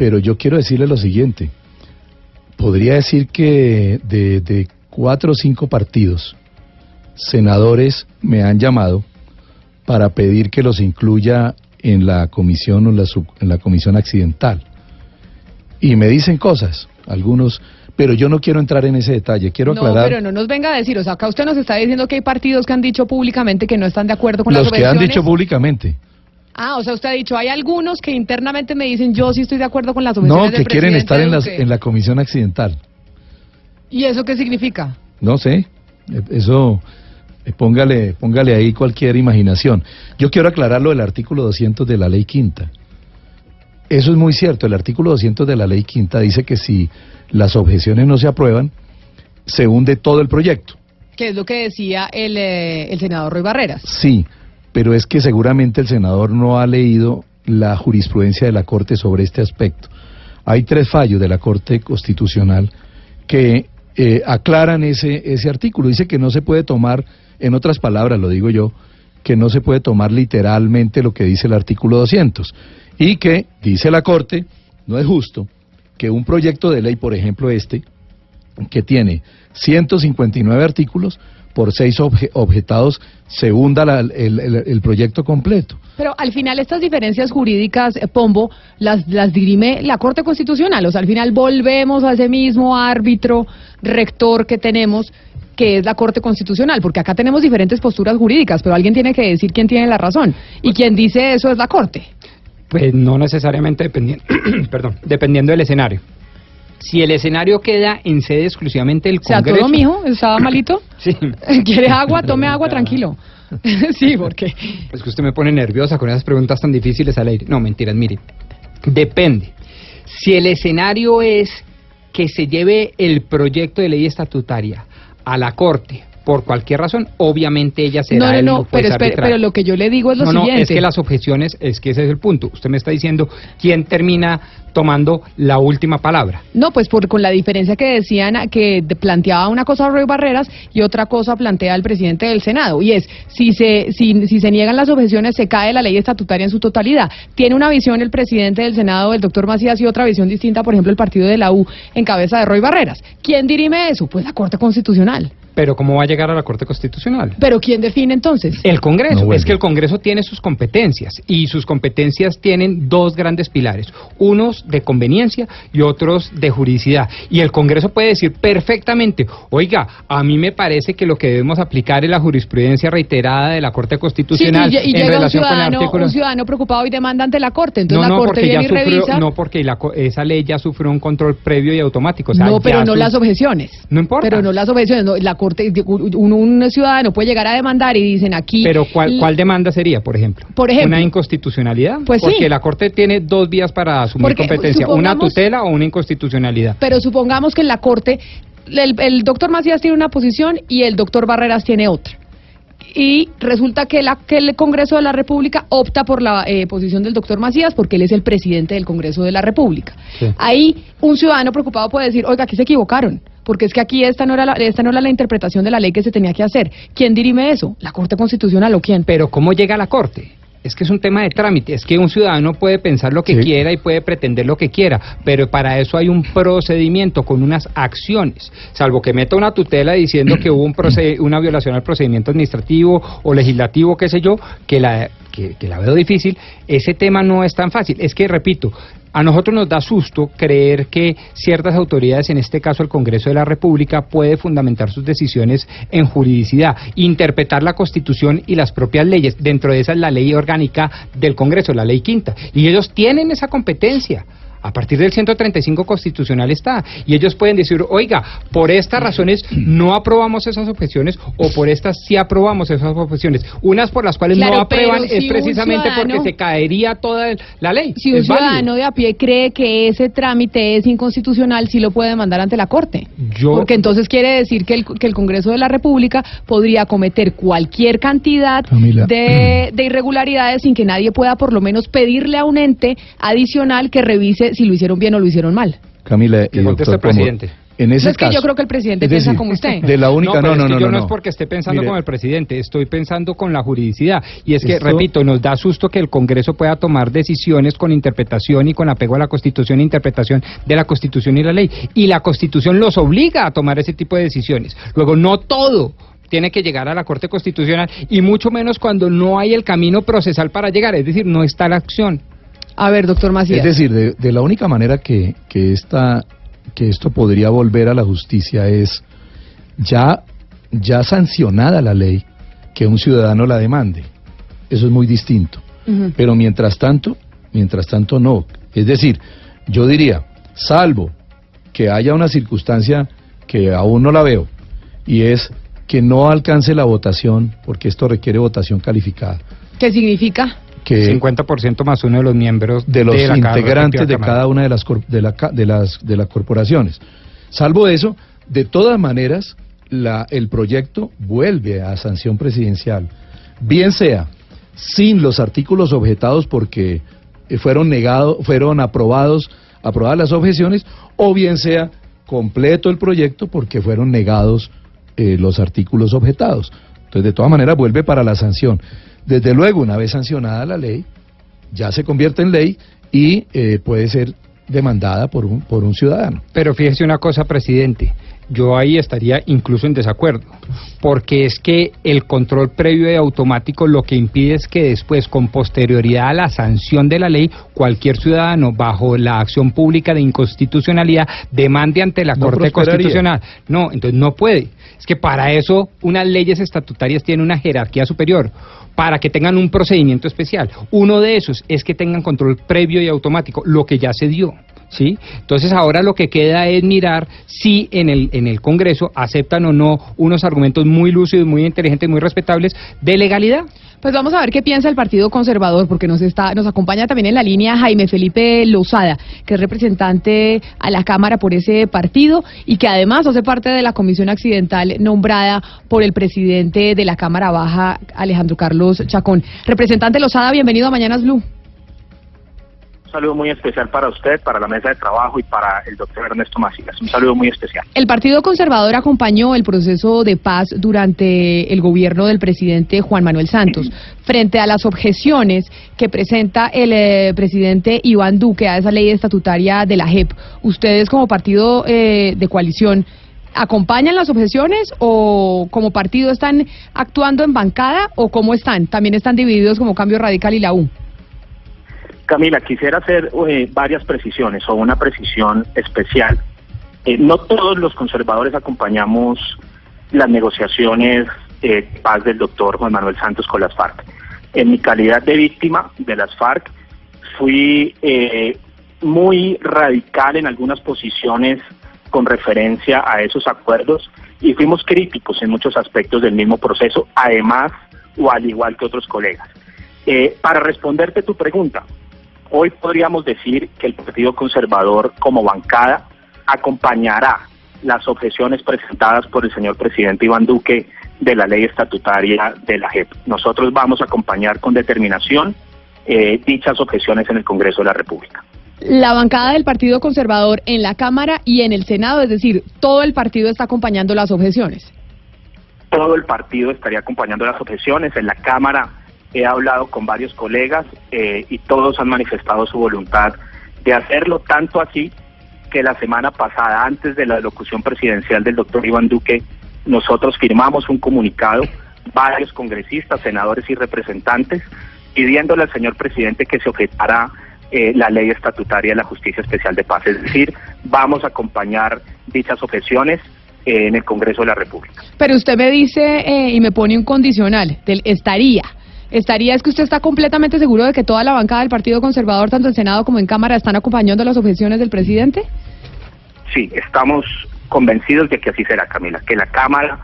Speaker 2: pero yo quiero decirle lo siguiente. Podría decir que de, de cuatro o cinco partidos, senadores me han llamado para pedir que los incluya en la comisión o la sub- en la comisión accidental. Y me dicen cosas, algunos, pero yo no quiero entrar en ese detalle. Quiero
Speaker 1: No,
Speaker 2: aclarar.
Speaker 1: pero no nos venga a decir, o sea, acá usted nos está diciendo que hay partidos que han dicho públicamente que no están de acuerdo con
Speaker 2: los
Speaker 1: las
Speaker 2: que han dicho públicamente.
Speaker 1: Ah, o sea, usted ha dicho, hay algunos que internamente me dicen, yo sí estoy de acuerdo con las objeciones
Speaker 2: No,
Speaker 1: del
Speaker 2: que quieren
Speaker 1: presidente
Speaker 2: estar en, las,
Speaker 1: Duque".
Speaker 2: en la comisión accidental.
Speaker 1: ¿Y eso qué significa?
Speaker 2: No sé, eh, eso eh, póngale, póngale ahí cualquier imaginación. Yo quiero aclarar lo del artículo 200 de la ley quinta. Eso es muy cierto, el artículo 200 de la ley quinta dice que si las objeciones no se aprueban, se hunde todo el proyecto.
Speaker 1: Que es lo que decía el, eh, el senador Roy Barreras.
Speaker 2: Sí, pero es que seguramente el senador no ha leído la jurisprudencia de la Corte sobre este aspecto. Hay tres fallos de la Corte Constitucional que eh, aclaran ese, ese artículo. Dice que no se puede tomar, en otras palabras lo digo yo, que no se puede tomar literalmente lo que dice el artículo 200. Y que, dice la Corte, no es justo que un proyecto de ley, por ejemplo este, que tiene 159 artículos, por seis obje- objetados se hunda la- el, el- el proyecto completo.
Speaker 1: Pero al final estas diferencias jurídicas, eh, Pombo, las, las dirime la Corte Constitucional. O sea, al final volvemos a ese mismo árbitro rector que tenemos, que es la Corte Constitucional, porque acá tenemos diferentes posturas jurídicas, pero alguien tiene que decir quién tiene la razón. Y quien dice eso es la Corte.
Speaker 4: Pues no necesariamente dependiendo, perdón, dependiendo del escenario. Si el escenario queda en sede exclusivamente del
Speaker 1: O sea,
Speaker 4: Congreso.
Speaker 1: todo mijo, estaba malito.
Speaker 4: Sí.
Speaker 1: ¿Quiere agua? Tome agua, tranquilo. sí, porque...
Speaker 4: Es que usted me pone nerviosa con esas preguntas tan difíciles al aire. No, mentiras, mire. Depende. Si el escenario es que se lleve el proyecto de ley estatutaria a la Corte por cualquier razón, obviamente ella será
Speaker 1: No, no,
Speaker 4: el
Speaker 1: no,
Speaker 4: juez
Speaker 1: pero, espere, pero lo que yo le digo es lo
Speaker 4: no, no,
Speaker 1: siguiente.
Speaker 4: es que las objeciones, es que ese es el punto. Usted me está diciendo quién termina tomando la última palabra.
Speaker 1: No, pues por, con la diferencia que decían que planteaba una cosa Roy Barreras y otra cosa plantea el presidente del Senado. Y es, si se, si, si se niegan las objeciones, se cae la ley estatutaria en su totalidad. Tiene una visión el presidente del Senado, el doctor Macías, y otra visión distinta, por ejemplo, el partido de la U en cabeza de Roy Barreras. ¿Quién dirime eso? Pues la Corte Constitucional.
Speaker 4: Pero ¿cómo va a llegar a la Corte Constitucional?
Speaker 1: Pero ¿quién define entonces?
Speaker 4: El Congreso.
Speaker 2: No
Speaker 4: es que el Congreso tiene sus competencias y sus competencias tienen dos grandes pilares, unos de conveniencia y otros de juridicidad. Y el Congreso puede decir perfectamente, oiga, a mí me parece que lo que debemos aplicar es la jurisprudencia reiterada de la Corte
Speaker 1: Sí,
Speaker 4: Constitucional
Speaker 1: y, y
Speaker 4: en
Speaker 1: llega un
Speaker 4: relación con el
Speaker 1: ciudadano,
Speaker 4: artículo.
Speaker 1: un ciudadano preocupado y demanda ante la Corte. Entonces
Speaker 4: no,
Speaker 1: la Corte viene y
Speaker 4: sufrió,
Speaker 1: revisa.
Speaker 4: no, porque la co- esa ley ya sufrió un control previo y automático. o sea,
Speaker 1: no, pero no
Speaker 4: su-
Speaker 1: las objeciones.
Speaker 4: No importa.
Speaker 1: Pero no las objeciones. no, la Corte corte, un, un ciudadano puede llegar a demandar y dicen aquí...
Speaker 4: Pero ¿cuál, cuál demanda sería, por ejemplo?
Speaker 1: Por ejemplo.
Speaker 4: ¿Una inconstitucionalidad?
Speaker 1: Pues
Speaker 4: Porque
Speaker 1: sí.
Speaker 4: la Corte tiene dos vías para asumir
Speaker 1: Porque,
Speaker 4: competencia, una tutela o una inconstitucionalidad.
Speaker 1: Pero supongamos que en la corte el, el doctor Macías tiene una posición y el doctor Barreras tiene otra. Y resulta que, la, que el Congreso de la República opta por la eh, posición del doctor Macías porque él es el presidente del Congreso de la República.
Speaker 4: Sí.
Speaker 1: Ahí un ciudadano preocupado puede decir, oiga, aquí se equivocaron, porque es que aquí esta no, era la, esta no era la interpretación de la ley que se tenía que hacer. ¿Quién dirime eso? ¿La Corte Constitucional o quién?
Speaker 4: Pero ¿cómo llega a la Corte? Es que es un tema de trámite, es que un ciudadano puede pensar lo que
Speaker 2: Sí.
Speaker 4: quiera y puede pretender lo que quiera, pero para eso hay un procedimiento con unas acciones, salvo que meta una tutela diciendo que hubo un proced- una violación al procedimiento administrativo o legislativo, qué sé yo, que la, que, que la veo difícil, ese tema no es tan fácil. Es que, repito, a nosotros nos da susto creer que ciertas autoridades, en este caso el Congreso de la República, puede fundamentar sus decisiones en juridicidad, interpretar la Constitución y las propias leyes. Dentro de esa es la ley orgánica del Congreso, la ley quinta. Y ellos tienen esa competencia. A partir del 135 constitucional está. Y ellos pueden decir, oiga, por estas razones no aprobamos esas objeciones o por estas sí aprobamos esas objeciones. Unas por las cuales
Speaker 1: Claro,
Speaker 4: no aprueban es precisamente porque se caería toda el- la ley.
Speaker 1: Si un
Speaker 4: Es válido.
Speaker 1: ciudadano de a pie cree que ese trámite es inconstitucional, sí lo puede demandar ante la Corte.
Speaker 4: Yo-
Speaker 1: Porque entonces quiere decir que el, que el Congreso de la República podría cometer cualquier cantidad de, de irregularidades sin que nadie pueda por lo menos pedirle a un ente adicional que revise si lo hicieron bien o lo hicieron mal.
Speaker 2: Camila y
Speaker 4: Que conteste
Speaker 2: doctor
Speaker 4: el presidente.
Speaker 2: En ese
Speaker 1: No, es que
Speaker 2: caso,
Speaker 1: yo creo que el presidente
Speaker 2: es
Speaker 1: piensa como usted.
Speaker 2: De la única,
Speaker 4: no, pero
Speaker 2: no, no,
Speaker 4: es que
Speaker 2: no,
Speaker 4: yo
Speaker 2: no,
Speaker 4: no, es porque esté pensando
Speaker 2: Mire,
Speaker 4: como el presidente, estoy pensando con la juridicidad. Y es que,
Speaker 2: Esto-
Speaker 4: repito, nos da susto que el Congreso pueda tomar decisiones con interpretación y con apego a la Constitución e interpretación de la Constitución y la ley. Y la Constitución los obliga a tomar ese tipo de decisiones. Luego, no todo tiene que llegar a la Corte Constitucional y mucho menos cuando no hay el camino procesal para llegar, es decir, no está la acción.
Speaker 1: A ver, doctor Macías.
Speaker 2: Es decir, de, de la única manera que, que, esta, que esto podría volver a la justicia es ya, ya sancionada la ley que un ciudadano la demande. Eso es muy distinto. Pero mientras tanto, mientras tanto no. Es decir, yo diría, salvo que haya una circunstancia que aún no la veo, y es que no alcance la votación, porque esto requiere votación calificada,
Speaker 1: ¿Qué significa?
Speaker 2: Que
Speaker 4: 50% más uno de los miembros
Speaker 2: de los
Speaker 4: la cada
Speaker 2: integrantes de cada una de las, de, la de las de las corporaciones. Salvo eso, de todas maneras, la, el proyecto vuelve a sanción presidencial, bien sea sin los artículos objetados porque eh, fueron negados, fueron aprobados, aprobadas las objeciones, o bien sea completo el proyecto porque fueron negados eh, los artículos objetados. Entonces, de todas maneras, vuelve para la sanción. Desde luego, una vez sancionada la ley, ya se convierte en ley y eh, puede ser demandada por un, por un ciudadano.
Speaker 4: Pero fíjese una cosa, presidente, yo ahí estaría incluso en desacuerdo, porque es que el control previo y automático lo que impide es que después, con posterioridad a la sanción de la ley, cualquier ciudadano bajo la acción pública de inconstitucionalidad demande ante la
Speaker 2: No
Speaker 4: Corte. Constitucional. No, entonces no puede. Es que para eso unas leyes estatutarias tienen una jerarquía superior, para que tengan un procedimiento especial. Uno de esos es que tengan control previo y automático, lo que ya se dio. ¿Sí? Entonces ahora lo que queda es mirar si en el, en el Congreso aceptan o no unos argumentos muy lúcidos, muy inteligentes, muy respetables de legalidad.
Speaker 1: Pues vamos a ver qué piensa el Partido Conservador, porque nos está, nos acompaña también en la línea Jaime Felipe Lozada, que es representante a la Cámara por ese partido y que además hace parte de la comisión accidental nombrada por el presidente de la Cámara Baja, Alejandro Carlos Chacón. Representante Lozada, bienvenido a Mañanas Blue.
Speaker 6: Un saludo muy especial para usted, para la mesa de trabajo y para el doctor Ernesto Macías. Un saludo muy especial.
Speaker 1: El Partido Conservador acompañó el proceso de paz durante el gobierno del presidente Juan Manuel Santos. Frente a las objeciones que presenta el eh, presidente Iván Duque a esa ley estatutaria de la JEP, ¿ustedes como partido eh, de coalición acompañan las objeciones o como partido están actuando en bancada o cómo están? ¿También están divididos como Cambio Radical y la U?
Speaker 6: Camila, quisiera hacer eh, varias precisiones o una precisión especial. Eh, no todos los conservadores acompañamos las negociaciones eh, paz del doctor Juan Manuel Santos con las FARC. En mi calidad de víctima de las FARC, fui eh, muy radical en algunas posiciones con referencia a esos acuerdos y fuimos críticos en muchos aspectos del mismo proceso, además o al igual que otros colegas. Eh, para responderte tu pregunta, hoy podríamos decir que el Partido Conservador como bancada acompañará las objeciones presentadas por el señor presidente Iván Duque de la ley estatutaria de la JEP. Nosotros vamos a acompañar con determinación eh, dichas objeciones en el Congreso de la República.
Speaker 1: La bancada del Partido Conservador en la Cámara y en el Senado, es decir, todo el partido está acompañando las objeciones.
Speaker 6: Todo el partido estaría acompañando las objeciones. En la Cámara he hablado con varios colegas eh, y todos han manifestado su voluntad de hacerlo, tanto así que la semana pasada, antes de la locución presidencial del doctor Iván Duque, nosotros firmamos un comunicado, varios congresistas, senadores y representantes, pidiéndole al señor presidente que se objetara eh, la ley estatutaria de la Justicia Especial de Paz. Es decir, vamos a acompañar dichas objeciones eh, en el Congreso de la República.
Speaker 1: Pero usted me dice eh, y me pone un condicional del estaría. ¿Estaría es que usted está completamente seguro de que toda la bancada del Partido Conservador, tanto en Senado como en Cámara, están acompañando las objeciones del presidente?
Speaker 6: Sí, estamos convencidos de que así será, Camila, que la Cámara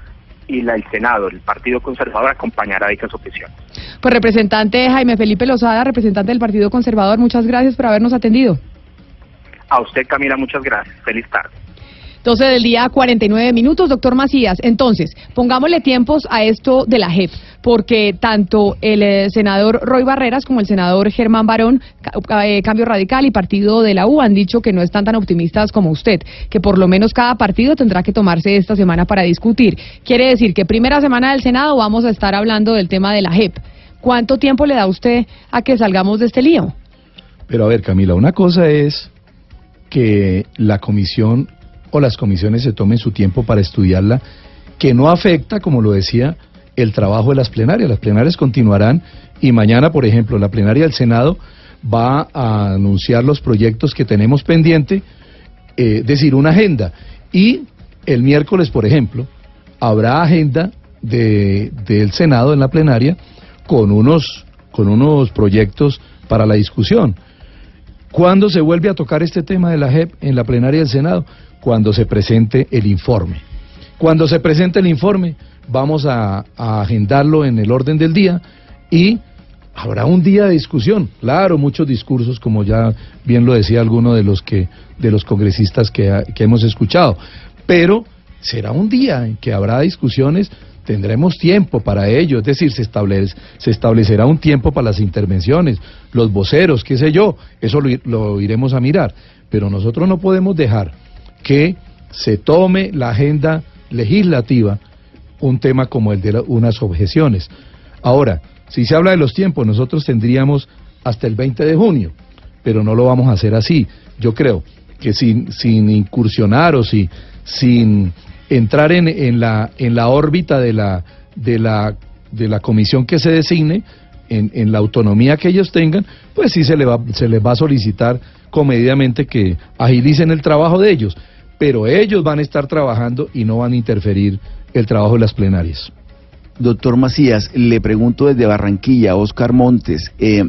Speaker 6: y la, el Senado, el Partido Conservador, acompañará dichas objeciones.
Speaker 1: Pues representante Jaime Felipe Lozada, representante del Partido Conservador, muchas gracias por habernos atendido.
Speaker 6: A usted, Camila, muchas gracias. Feliz tarde.
Speaker 1: 12 del día, 49 minutos. Doctor Macías, entonces, pongámosle tiempos a esto de la JEP, porque tanto el eh, senador Roy Barreras como el senador Germán Barón, eh, Cambio Radical y Partido de la U han dicho que no están tan optimistas como usted, que por lo menos cada partido tendrá que tomarse esta semana para discutir. Quiere decir que primera semana del Senado vamos a estar hablando del tema de la JEP. ¿Cuánto tiempo le da usted a que salgamos de este lío?
Speaker 2: Pero a ver, Camila, una cosa es que la comisión las comisiones se tomen su tiempo para estudiarla, que no afecta, como lo decía, el trabajo de las plenarias. Las plenarias continuarán y mañana, por ejemplo, la plenaria del Senado va a anunciar los proyectos que tenemos pendiente, eh, decir, una agenda. Y el miércoles, por ejemplo, habrá agenda de, del Senado en la plenaria con unos, con unos proyectos para la discusión. ¿Cuándo se vuelve a tocar este tema de la JEP en la plenaria del Senado? Cuando se presente el informe. Cuando se presente el informe, vamos a, agendarlo en el orden del día y habrá un día de discusión. Claro, muchos discursos, como ya bien lo decía alguno de los que de los congresistas que, que hemos escuchado, pero será un día en que habrá discusiones tendremos tiempo para ello, es decir, se, establece, se establecerá un tiempo para las intervenciones, los voceros, qué sé yo, eso lo, iremos a mirar, pero nosotros no podemos dejar que se tome la agenda legislativa un tema como el de la, unas objeciones. Ahora, si se habla de los tiempos, nosotros tendríamos hasta el 20 de junio, pero no lo vamos a hacer así. Yo creo que sin, sin incursionar o si, sin entrar en, en, la, en la órbita de la, de, la, de la comisión que se designe, en, la autonomía que ellos tengan, pues sí se, le va, se les va a solicitar comedidamente que agilicen el trabajo de ellos. Pero ellos van a estar trabajando y no van a interferir el trabajo de las plenarias.
Speaker 7: Doctor Macías, le pregunto desde Barranquilla, Oscar Montes, eh,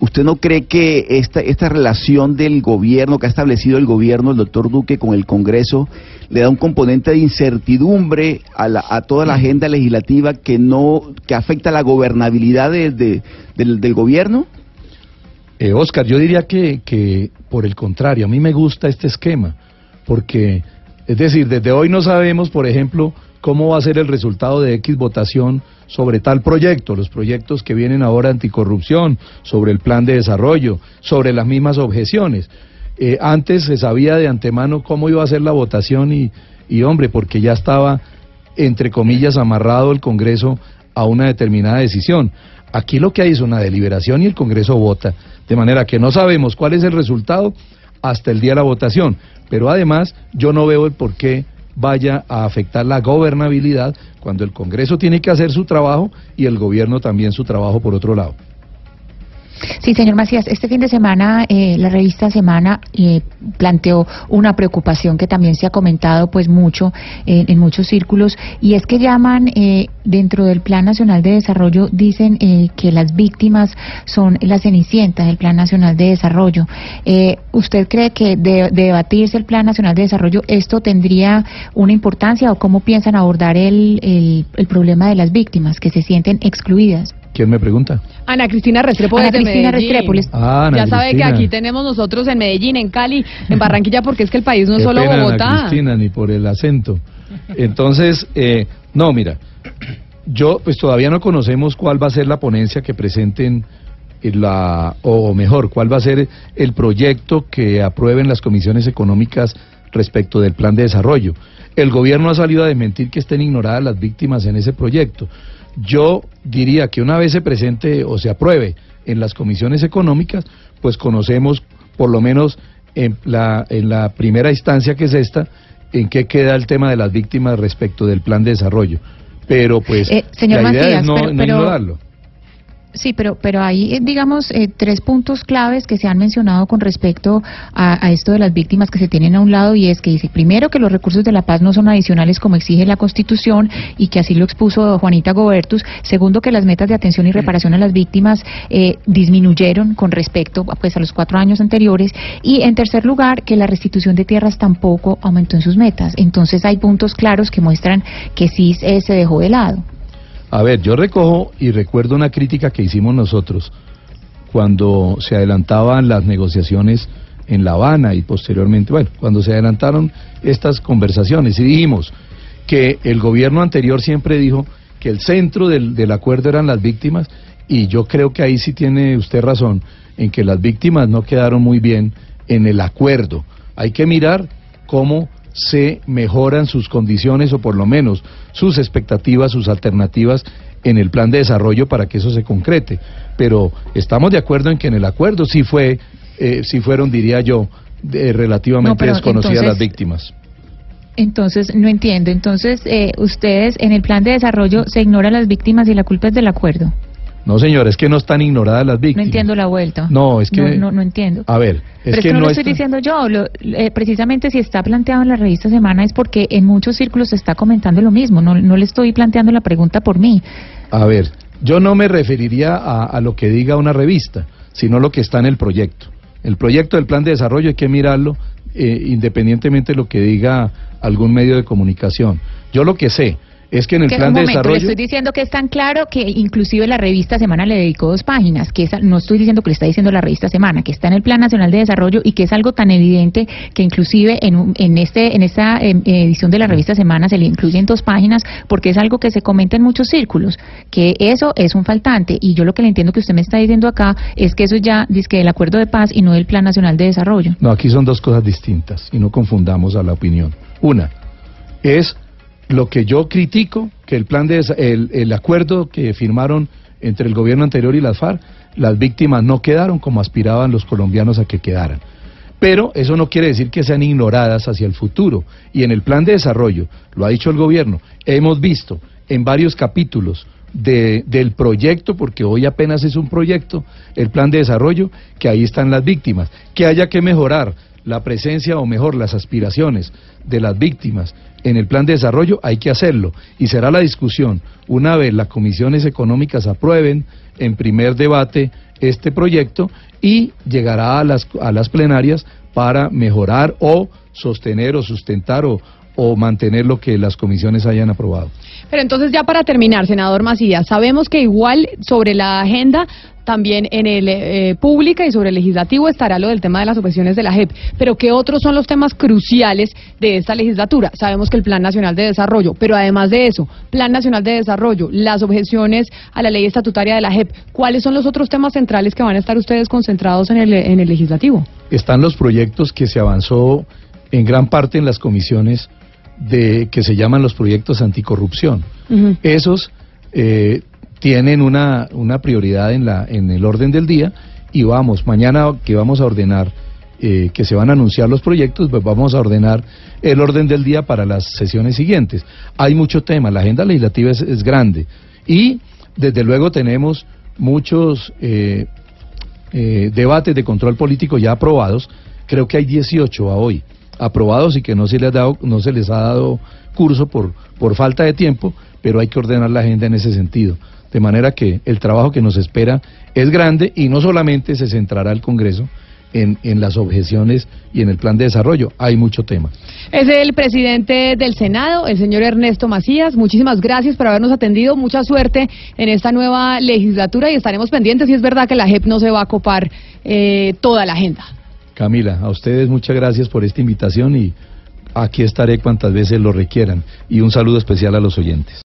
Speaker 7: ¿usted no cree que esta, esta relación del gobierno que ha establecido el gobierno, el doctor Duque, con el Congreso, le da un componente de incertidumbre a, la, a toda la agenda legislativa que no que afecta la gobernabilidad de, de, del, del, gobierno?
Speaker 2: Eh, Oscar, yo diría que, que por el contrario, a mí me gusta este esquema, porque, es decir, desde hoy no sabemos, por ejemplo, cómo va a ser el resultado de X votación sobre tal proyecto, los proyectos que vienen ahora anticorrupción, sobre el plan de desarrollo, sobre las mismas objeciones. Eh, antes se sabía de antemano cómo iba a ser la votación y, y, hombre, porque ya estaba, entre comillas, amarrado el Congreso a una determinada decisión. Aquí lo que hay es una deliberación y el Congreso vota, de manera que no sabemos cuál es el resultado hasta el día de la votación. Pero además, yo no veo el por qué vaya a afectar la gobernabilidad cuando el Congreso tiene que hacer su trabajo y el gobierno también su trabajo por otro lado.
Speaker 8: Sí, señor Macías, este fin de semana eh, la revista Semana eh, planteó una preocupación que también se ha comentado pues mucho eh, en muchos círculos y es que llaman eh, dentro del Plan Nacional de Desarrollo dicen eh, que las víctimas son las cenicientas del Plan Nacional de Desarrollo. ¿Usted cree que de, de debatirse el Plan Nacional de Desarrollo esto tendría una importancia o cómo piensan abordar el, el problema de las víctimas que se sienten excluidas?
Speaker 2: ¿Quién me pregunta?
Speaker 1: Ana Cristina Restrepo
Speaker 8: Ana
Speaker 1: desde
Speaker 8: Cristina
Speaker 1: Medellín.
Speaker 8: Restrepo,
Speaker 2: Ah, Ana
Speaker 1: ya sabe que aquí tenemos nosotros en Medellín, en Cali, en Barranquilla, porque es que el país no es solo
Speaker 2: pena, Ana
Speaker 1: Bogotá.
Speaker 2: Cristina, ni por el acento. Entonces, eh, no, mira, yo pues todavía no conocemos cuál va a ser la ponencia que presenten en la o mejor, cuál va a ser el proyecto que aprueben las comisiones económicas respecto del plan de desarrollo. El gobierno ha salido a desmentir que estén ignoradas las víctimas en ese proyecto. Yo diría que una vez se presente o se apruebe en las comisiones económicas, pues conocemos por lo menos en la, en la primera instancia que es esta, en qué queda el tema de las víctimas respecto del plan de desarrollo. Pero pues
Speaker 8: Eh, señor
Speaker 2: la idea
Speaker 8: Macías,
Speaker 2: es no,
Speaker 8: pero-
Speaker 2: no
Speaker 8: pero-
Speaker 2: ignorarlo.
Speaker 8: Sí, pero, pero hay, eh, digamos, eh, tres puntos claves que se han mencionado con respecto a, a esto de las víctimas que se tienen a un lado y es que dice, primero, que los recursos de la paz no son adicionales como exige la Constitución y que así lo expuso Juanita Gobertus. Segundo, que las metas de atención y reparación a las víctimas eh, disminuyeron con respecto pues, a los cuatro años anteriores. Y en tercer lugar, que la restitución de tierras tampoco aumentó en sus metas. Entonces hay puntos claros que muestran que sí eh, se dejó de lado.
Speaker 2: A ver, yo recojo y recuerdo una crítica que hicimos nosotros cuando se adelantaban las negociaciones en La Habana y posteriormente, bueno, cuando se adelantaron estas conversaciones y dijimos que el gobierno anterior siempre dijo que el centro del, del acuerdo eran las víctimas y yo creo que ahí sí tiene usted razón en que las víctimas no quedaron muy bien en el acuerdo. Hay que mirar cómo se mejoran sus condiciones o por lo menos sus expectativas, sus alternativas en el plan de desarrollo para que eso se concrete. Pero estamos de acuerdo en que en el acuerdo sí fue, eh, sí fueron, diría yo, de- relativamente
Speaker 8: No,
Speaker 2: desconocidas
Speaker 8: entonces-
Speaker 2: las víctimas.
Speaker 8: Entonces, no entiendo. Entonces, eh, ustedes en el plan de desarrollo se ignoran las víctimas y la culpa es del acuerdo.
Speaker 2: No, señor, es que no están ignoradas las
Speaker 8: No
Speaker 2: víctimas.
Speaker 8: entiendo la vuelta.
Speaker 2: No, es que-
Speaker 8: No, no, no entiendo.
Speaker 2: A ver, es
Speaker 8: Pero es
Speaker 2: que
Speaker 8: que no, lo estoy
Speaker 2: está-
Speaker 8: diciendo yo. Lo- eh, precisamente si está planteado en la revista Semana es porque en muchos círculos se está comentando lo mismo. No, no le estoy planteando la pregunta por mí.
Speaker 2: A ver, yo no me referiría a, a lo que diga una revista, sino lo que está en el proyecto. El proyecto del plan de desarrollo hay que mirarlo eh, independientemente de lo que diga algún medio de comunicación. Yo lo que sé es que en el
Speaker 8: Que,
Speaker 2: plan de
Speaker 8: momento, le
Speaker 2: desarrollo...
Speaker 8: estoy diciendo que es tan claro que inclusive la revista Semana le dedicó dos páginas, que esa- no estoy diciendo que le está diciendo la revista Semana, que está en el Plan Nacional de Desarrollo y que es algo tan evidente que inclusive en, en este en esta em, edición de la revista Semana se le incluyen dos páginas porque es algo que se comenta en muchos círculos, que eso es un faltante y yo lo que le entiendo que usted me está diciendo acá es que eso ya dice que el acuerdo de paz y no del Plan Nacional de Desarrollo.
Speaker 2: No, aquí son dos cosas distintas y no confundamos a la opinión. Una es lo que yo critico, que el plan de el, el acuerdo que firmaron entre el gobierno anterior y las FARC, las víctimas no quedaron como aspiraban los colombianos a que quedaran. Pero eso no quiere decir que sean ignoradas hacia el futuro. Y en el plan de desarrollo, lo ha dicho el gobierno, hemos visto en varios capítulos de- del proyecto, porque hoy apenas es un proyecto, el plan de desarrollo, que ahí están las víctimas, que haya que mejorar la presencia o mejor las aspiraciones de las víctimas en el plan de desarrollo, hay que hacerlo. Y será la discusión, una vez las comisiones económicas aprueben en primer debate este proyecto y llegará a las, a las plenarias para mejorar o sostener o sustentar o, o mantener lo que las comisiones hayan aprobado.
Speaker 1: Pero entonces ya para terminar, senador Macías, sabemos que igual sobre la agenda también en el eh, pública y sobre el legislativo estará lo del tema de las objeciones de la JEP. Pero ¿qué otros son los temas cruciales de esta legislatura? Sabemos que el Plan Nacional de Desarrollo, pero además de eso, Plan Nacional de Desarrollo, las objeciones a la ley estatutaria de la JEP, ¿cuáles son los otros temas centrales que van a estar ustedes concentrados en el, en el legislativo?
Speaker 2: Están los proyectos que se avanzó en gran parte en las comisiones de que se llaman los proyectos anticorrupción. Esos eh, tienen una, una prioridad en, la, en el orden del día y vamos, mañana que vamos a ordenar, eh, que se van a anunciar los proyectos, pues vamos a ordenar el orden del día para las sesiones siguientes. Hay mucho tema, la agenda legislativa es, es grande y desde luego tenemos muchos... eh, eh, debates de control político ya aprobados, creo que hay 18 a hoy aprobados y que no se les ha dado, no se les ha dado curso por, por falta de tiempo, pero hay que ordenar la agenda en ese sentido. De manera que el trabajo que nos espera es grande y no solamente se centrará el Congreso en, en las objeciones y en el plan de desarrollo, hay mucho tema.
Speaker 1: Es el presidente del Senado, el señor Ernesto Macías. Muchísimas gracias por habernos atendido. Mucha suerte en esta nueva legislatura y estaremos pendientes si es verdad que la JEP no se va a copar eh, toda la agenda.
Speaker 2: Camila, a ustedes muchas gracias por esta invitación y aquí estaré cuantas veces lo requieran. Y un saludo especial a los oyentes.